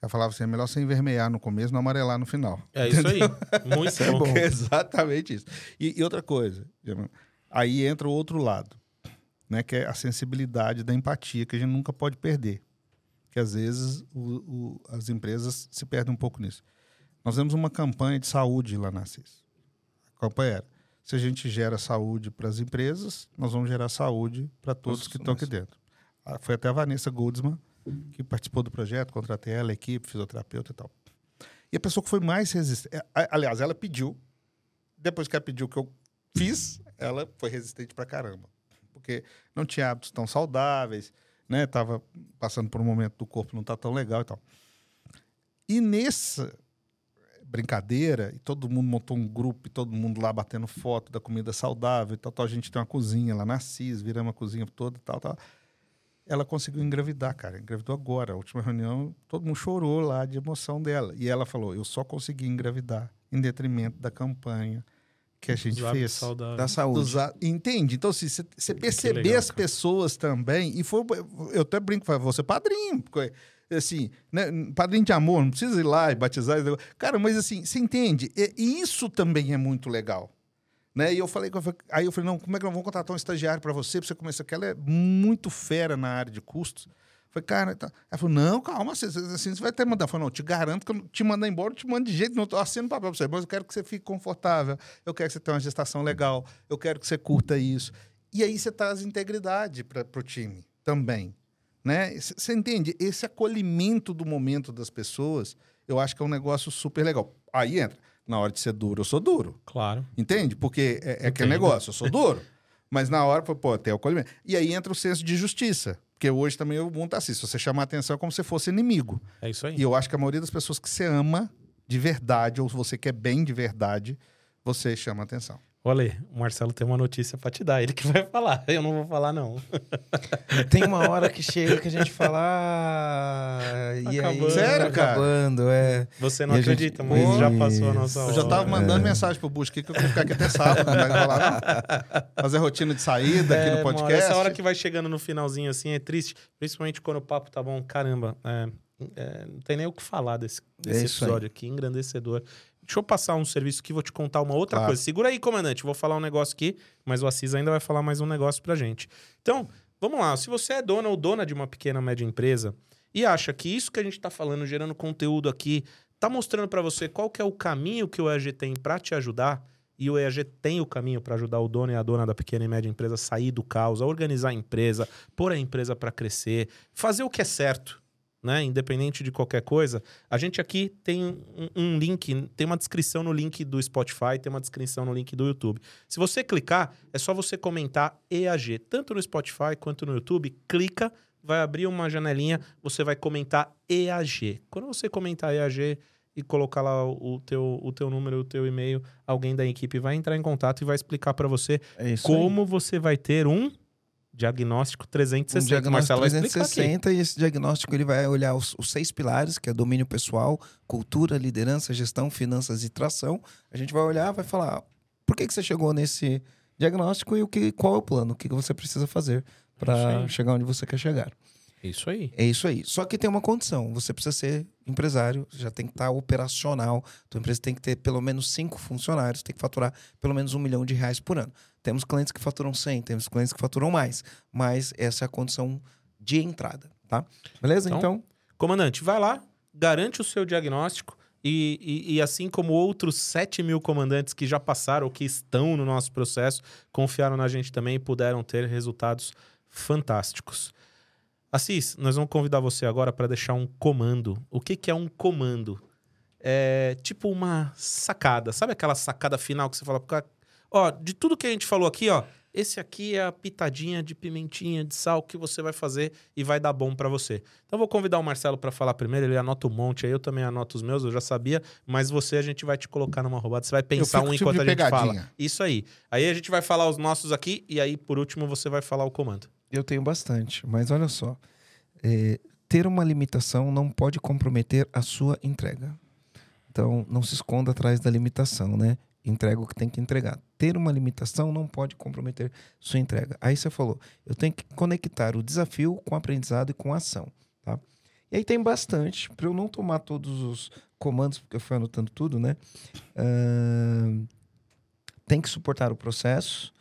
Ela falava assim: é melhor você envermelhar no começo e não amarelar no final. É isso aí. Muito *laughs* é bom. bom. Exatamente isso. E, e outra coisa, aí entra o outro lado, né? Que é a sensibilidade da empatia, que a gente nunca pode perder. Que às vezes o- o- as empresas se perdem um pouco nisso. Nós temos uma campanha de saúde lá na CIS. A campanha era: se a gente gera saúde para as empresas, nós vamos gerar saúde para todos Nossa, que estão aqui dentro. Ah, Foi até a Vanessa Goldsman que participou do projeto, contratei ela, equipe, fisioterapeuta e tal. E a pessoa que foi mais resistente. Aliás, ela pediu. Depois que ela pediu que eu fiz, ela foi resistente pra caramba. Porque não tinha hábitos tão saudáveis, né? Tava passando por um momento do corpo não tá tão legal e tal. E nessa brincadeira, e todo mundo montou um grupo, e todo mundo lá batendo foto da comida saudável e tal, tal. A gente tem uma cozinha lá na CIS, viramos a cozinha toda e tal, tal. Ela conseguiu engravidar, cara. Engravidou agora. A última reunião, todo mundo chorou lá de emoção dela. E ela falou: eu só consegui engravidar em detrimento da campanha que a gente fez. saudáveis. Da saúde. Dos a- Entende? Então, se você perceber legal, as cara. pessoas também, e foi, eu até brinco, você é padrinho, porque, assim, né, padrinho de amor, não precisa ir lá e batizar. Cara, mas assim, você entende? E isso também é muito legal. Né? E eu falei, aí eu falei, não, como é que nós vamos contratar um estagiário para você, para você começar? Porque ela é muito fera na área de custos. Eu Falei, cara, tá. ela falou, não, calma, você- assim, você vai até mandar. Eu falei, não, eu te garanto que eu te mandar embora, eu te mando de jeito, não tô assinando papel pra você, mas eu quero que você fique confortável, eu quero que você tenha uma gestação legal, eu quero que você curta isso. E aí você traz integridade para o time também. Né? Você entende? Esse acolhimento do momento das pessoas, eu acho que é um negócio super legal. Aí entra, na hora de ser duro, eu sou duro. Claro. Entende? Porque é, é aquele negócio, eu sou duro. Mas na hora, pô, tem acolhimento. E aí entra o senso de justiça. Porque hoje também o mundo tá assim. Se você chamar atenção, é como se fosse inimigo. É isso aí. E eu acho que a maioria das pessoas que você ama de verdade, ou você quer bem de verdade, você chama atenção. Olha, o Marcelo tem uma notícia pra te dar. Ele que vai falar. Eu não vou falar, não. *laughs* Tem uma hora que chega que a gente fala. "Ah", E Acabando. aí, Sério, cara? acabando, é. Você não E a gente- acredita, mas já passou a nossa hora. Eu já tava mandando é. mensagem pro Bush aqui que eu queria ficar aqui até sábado, não vai rolar, não. *laughs* Fazer rotina de saída aqui É, no uma hora- podcast. essa hora que vai chegando no finalzinho assim é triste, principalmente quando o papo tá bom. Caramba, é, é, não tem nem o que falar desse, desse É isso aí. episódio aqui, engrandecedor. Deixa eu passar um serviço aqui, vou te contar uma outra Claro. coisa. Segura aí, comandante, vou falar um negócio aqui, mas o Assis ainda vai falar mais um negócio pra gente. Então, vamos lá. Se você é dona ou dona de uma pequena ou média empresa e acha que isso que a gente tá falando, gerando conteúdo aqui, tá mostrando pra você qual que é o caminho que o EAG tem pra te ajudar, e o EAG tem o caminho para ajudar o dono e a dona da pequena e média empresa a sair do caos, a organizar a empresa, pôr a empresa para crescer, fazer o que é certo, né? Independente de qualquer coisa. A gente aqui tem um, um link, tem uma descrição no link do Spotify, tem uma descrição no link do YouTube. Se você clicar, é só você comentar EAG, tanto no Spotify quanto no YouTube. Clica, vai abrir uma janelinha, você vai comentar EAG. Quando você comentar EAG e colocar lá o teu, o teu número, o teu e-mail, alguém da equipe vai entrar em contato e vai explicar para você É isso aí. como você vai ter um diagnóstico 360. um diagnóstico Marcelo vai explicar aqui. 360 e esse diagnóstico ele vai olhar os, os seis pilares, que é domínio pessoal, cultura, liderança, gestão, finanças e tração. A gente vai olhar, vai falar por que, que você chegou nesse diagnóstico e o que, qual é o plano, o que, que você precisa fazer para chegar onde você quer chegar. Isso aí. É isso aí. Só que tem uma condição: você precisa ser empresário, já tem que estar operacional. Tua empresa tem que ter pelo menos cinco funcionários, tem que faturar pelo menos um milhão de reais por ano. Temos clientes que faturam 100, temos clientes que faturam mais, mas essa é a condição de entrada, tá? Beleza? Então, Então, Comandante, vai lá, garante o seu diagnóstico e, e- e assim como outros 7 mil comandantes que já passaram ou que estão no nosso processo, confiaram na gente também e puderam ter resultados fantásticos. Assis, nós vamos convidar você agora para deixar um comando. O que, que é um comando? É tipo uma sacada. Sabe aquela sacada final que você fala? Ó, de tudo que a gente falou aqui, ó, esse aqui é a pitadinha de pimentinha, de sal que você vai fazer e vai dar bom para você. Então vou convidar o Marcelo para falar primeiro, ele anota um monte aí, eu também anoto os meus, eu já sabia, mas você a gente vai te colocar numa roubada, você vai pensar um tipo enquanto de a gente fala. pegadinha. Isso aí. Aí a gente vai falar os nossos aqui e aí por último você vai falar o comando. eu tenho bastante, mas olha só. É, ter uma limitação não pode comprometer a sua entrega. Então, não se esconda atrás da limitação, né? Entrega o que tem que entregar. Ter uma limitação não pode comprometer sua entrega. Aí você falou, eu tenho que conectar o desafio com o aprendizado e com a ação, tá? E aí tem bastante, para eu não tomar todos os comandos, porque eu fui anotando tudo, né? Ahn, tem que suportar o processo.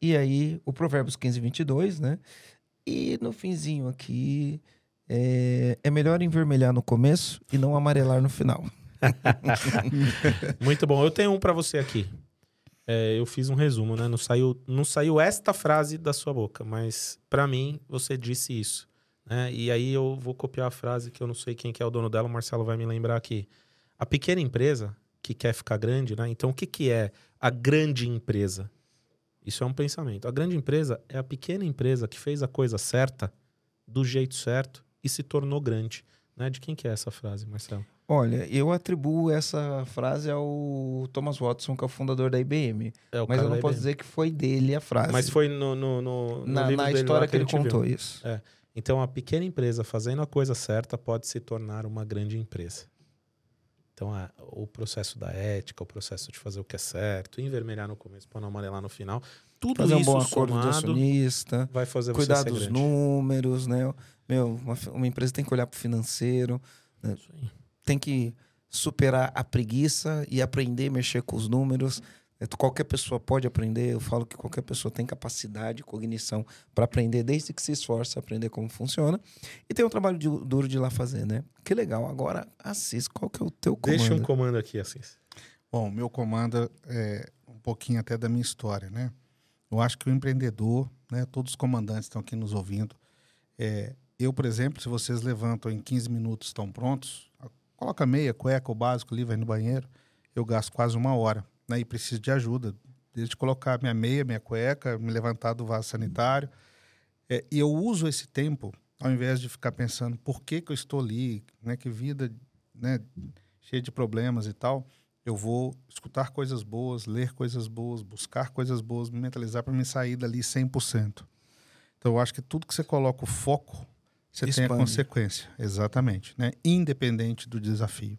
E aí, o Provérbios 15, 22, né? E no finzinho aqui, é, é melhor envermelhar no começo e não amarelar no final. *laughs* Muito bom. Eu tenho um para você aqui. É, eu fiz um resumo, né? Não saiu, não saiu esta frase da sua boca, mas para mim você disse isso. Né? E aí eu vou copiar a frase que eu não sei quem que é o dono dela, o Marcelo vai me lembrar aqui. A pequena empresa que quer ficar grande, né? Então o que, que é a grande empresa? Isso é um pensamento. A grande empresa é a pequena empresa que fez a coisa certa, do jeito certo e se tornou grande. Né? De quem que é essa frase, Marcelo? Olha, eu atribuo essa frase ao Thomas Watson, que é o fundador da IBM. É Mas eu não posso dizer que foi dele a frase. mas foi no, no, no, no na, na história lá que ele gente viu. contou isso. Então, a pequena empresa fazendo a coisa certa pode se tornar uma grande empresa. Então, a, o processo da ética, o processo de fazer o que é certo, envermelhar no começo para não amarelar no final, tudo Fazer um isso bom acordo do somado acionista, vai fazer cuidar você ser dos grande. números, né? Meu, uma, uma empresa tem que olhar para o financeiro, Isso aí. Tem que superar a preguiça e aprender a mexer com os números. É, Qualquer pessoa pode aprender. Eu falo que qualquer pessoa tem capacidade, cognição para aprender, desde que se esforce a aprender como funciona. E tem um trabalho de- duro de ir lá fazer, né? Que legal. Agora, Assis, qual que é o teu comando? Deixa um comando aqui, assim. Bom, o meu comando é um pouquinho até da minha história, né? Eu acho que o empreendedor, né, todos os comandantes estão aqui nos ouvindo. É, eu, por exemplo, se vocês levantam em 15 minutos, estão prontos, coloca meia, cueca, o básico ali, vai no banheiro, eu gasto quase uma hora, né? E preciso de ajuda, desde colocar minha meia, minha cueca, me levantar do vaso sanitário. É, e eu uso esse tempo, ao invés de ficar pensando por que, que eu estou ali, né? Que vida, né? Cheia de problemas e tal eu vou escutar coisas boas, ler coisas boas, buscar coisas boas, me mentalizar para me sair dali 100%. Então, eu acho que tudo que você coloca o foco, você tem a Expande. consequência. Exatamente. Né? Independente do desafio.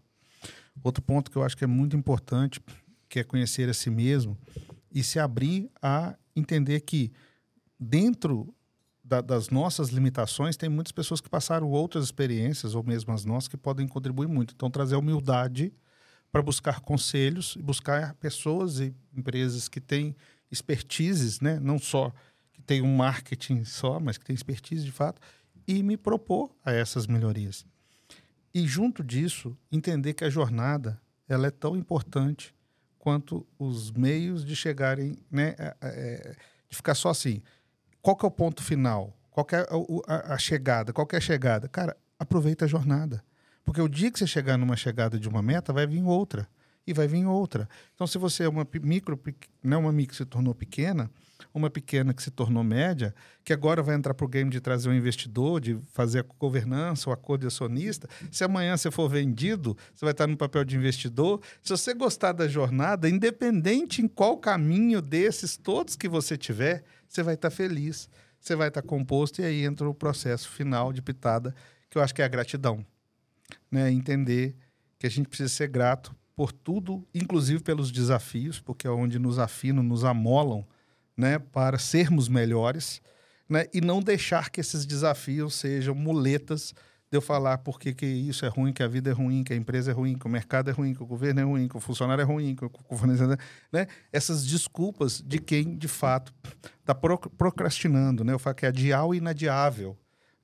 Outro ponto que eu acho que é muito importante, que é conhecer a si mesmo e se abrir a entender que dentro da- das nossas limitações, tem muitas pessoas que passaram outras experiências, ou mesmo as nossas, que podem contribuir muito. Então, trazer humildade para buscar conselhos e buscar pessoas e empresas que têm expertises, né? não só que tem um marketing só, mas que tem expertise de fato, e me propor a essas melhorias. E junto disso, entender que a jornada ela é tão importante quanto os meios de chegarem, né, é, de ficar só assim. Qual que é o ponto final? Qual é a, a- a chegada? Qual é a chegada? Cara, aproveita a jornada. Porque o dia que você chegar numa chegada de uma meta, vai vir outra. E vai vir outra. Então, se você é uma micro, não uma micro se tornou pequena, uma pequena que se tornou média, que agora vai entrar para o game de trazer um investidor, de fazer a governança, o acordo de acionista. Se amanhã você for vendido, você vai estar no papel de investidor. Se você gostar da jornada, independente em qual caminho desses todos que você tiver, você vai estar feliz, você vai estar composto, e aí entra o processo final de pitada, que eu acho que é a gratidão né, entender que a gente precisa ser grato por tudo, inclusive pelos desafios, porque é onde nos afinam, nos amolam, né, para sermos melhores, né, e não deixar que esses desafios sejam muletas de eu falar porque que isso é ruim, que a vida é ruim, que a empresa é ruim, que o mercado é ruim, que o governo é ruim, que o funcionário é ruim, que o fornecedor, né? Essas desculpas de quem de fato está procrastinando, né? Eu falo que é adiar o inadiável,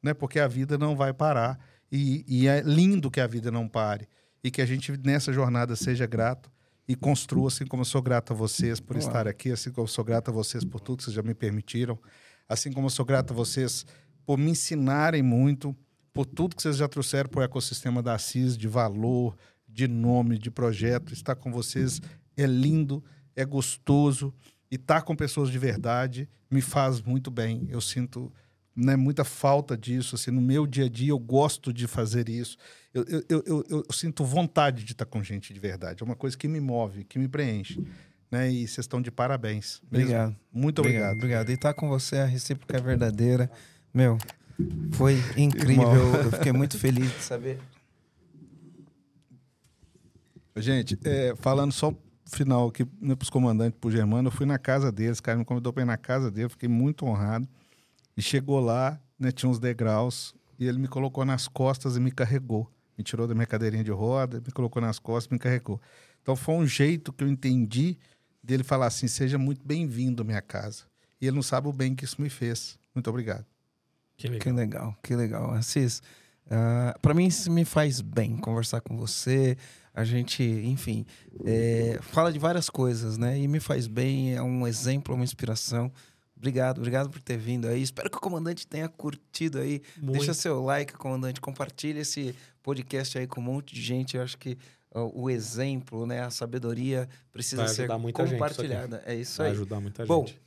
né? Porque a vida não vai parar e, e é lindo que a vida não pare e que a gente nessa jornada seja grato e construa, assim como eu sou grato a vocês por Uau. estar aqui, assim como eu sou grato a vocês por tudo que vocês já me permitiram, assim como eu sou grato a vocês por me ensinarem muito, por tudo que vocês já trouxeram para o ecossistema da CIS, de valor, de nome, de projeto. Estar com vocês é lindo, é gostoso e estar com pessoas de verdade me faz muito bem. Eu sinto né, muita falta disso. Assim, no meu dia a dia, eu gosto de fazer isso. Eu, eu, eu, eu, sinto vontade de estar com gente de verdade. É uma coisa que me move, que me preenche. Né? E vocês estão de parabéns. mesmo. Obrigado. Muito Obrigado, obrigado. obrigado. E estar com você, a recíproca é verdadeira. Meu, foi incrível. Eu fiquei muito feliz de saber. Gente, é, falando só final aqui né, para os comandantes, para o Germano, eu fui na casa deles, cara me convidou para ir na casa dele, fiquei muito honrado. E chegou lá, né, tinha uns degraus, e ele me colocou nas costas e me carregou. Me tirou da minha cadeirinha de roda, me colocou nas costas e me carregou. Então foi um jeito que eu entendi dele falar assim: seja muito bem-vindo à minha casa. E ele não sabe o bem que isso me fez. Muito obrigado. Que legal. Que legal, que legal. Assis, ah, para mim isso me faz bem conversar com você. A gente, enfim, é, fala de várias coisas, né? E me faz bem, é um exemplo, uma inspiração. Obrigado, obrigado por ter vindo aí. Espero que o comandante tenha curtido aí. Muito. Deixa seu like, comandante. Compartilha esse podcast aí com um monte de gente. Eu acho que ó, o exemplo, né, a sabedoria precisa Vai ser muita gente isso compartilhada. É isso Vai aí. ajudar muita Bom, gente.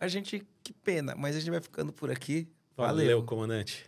A gente, que pena, mas a gente vai ficando por aqui. Valeu, Valeu. comandante.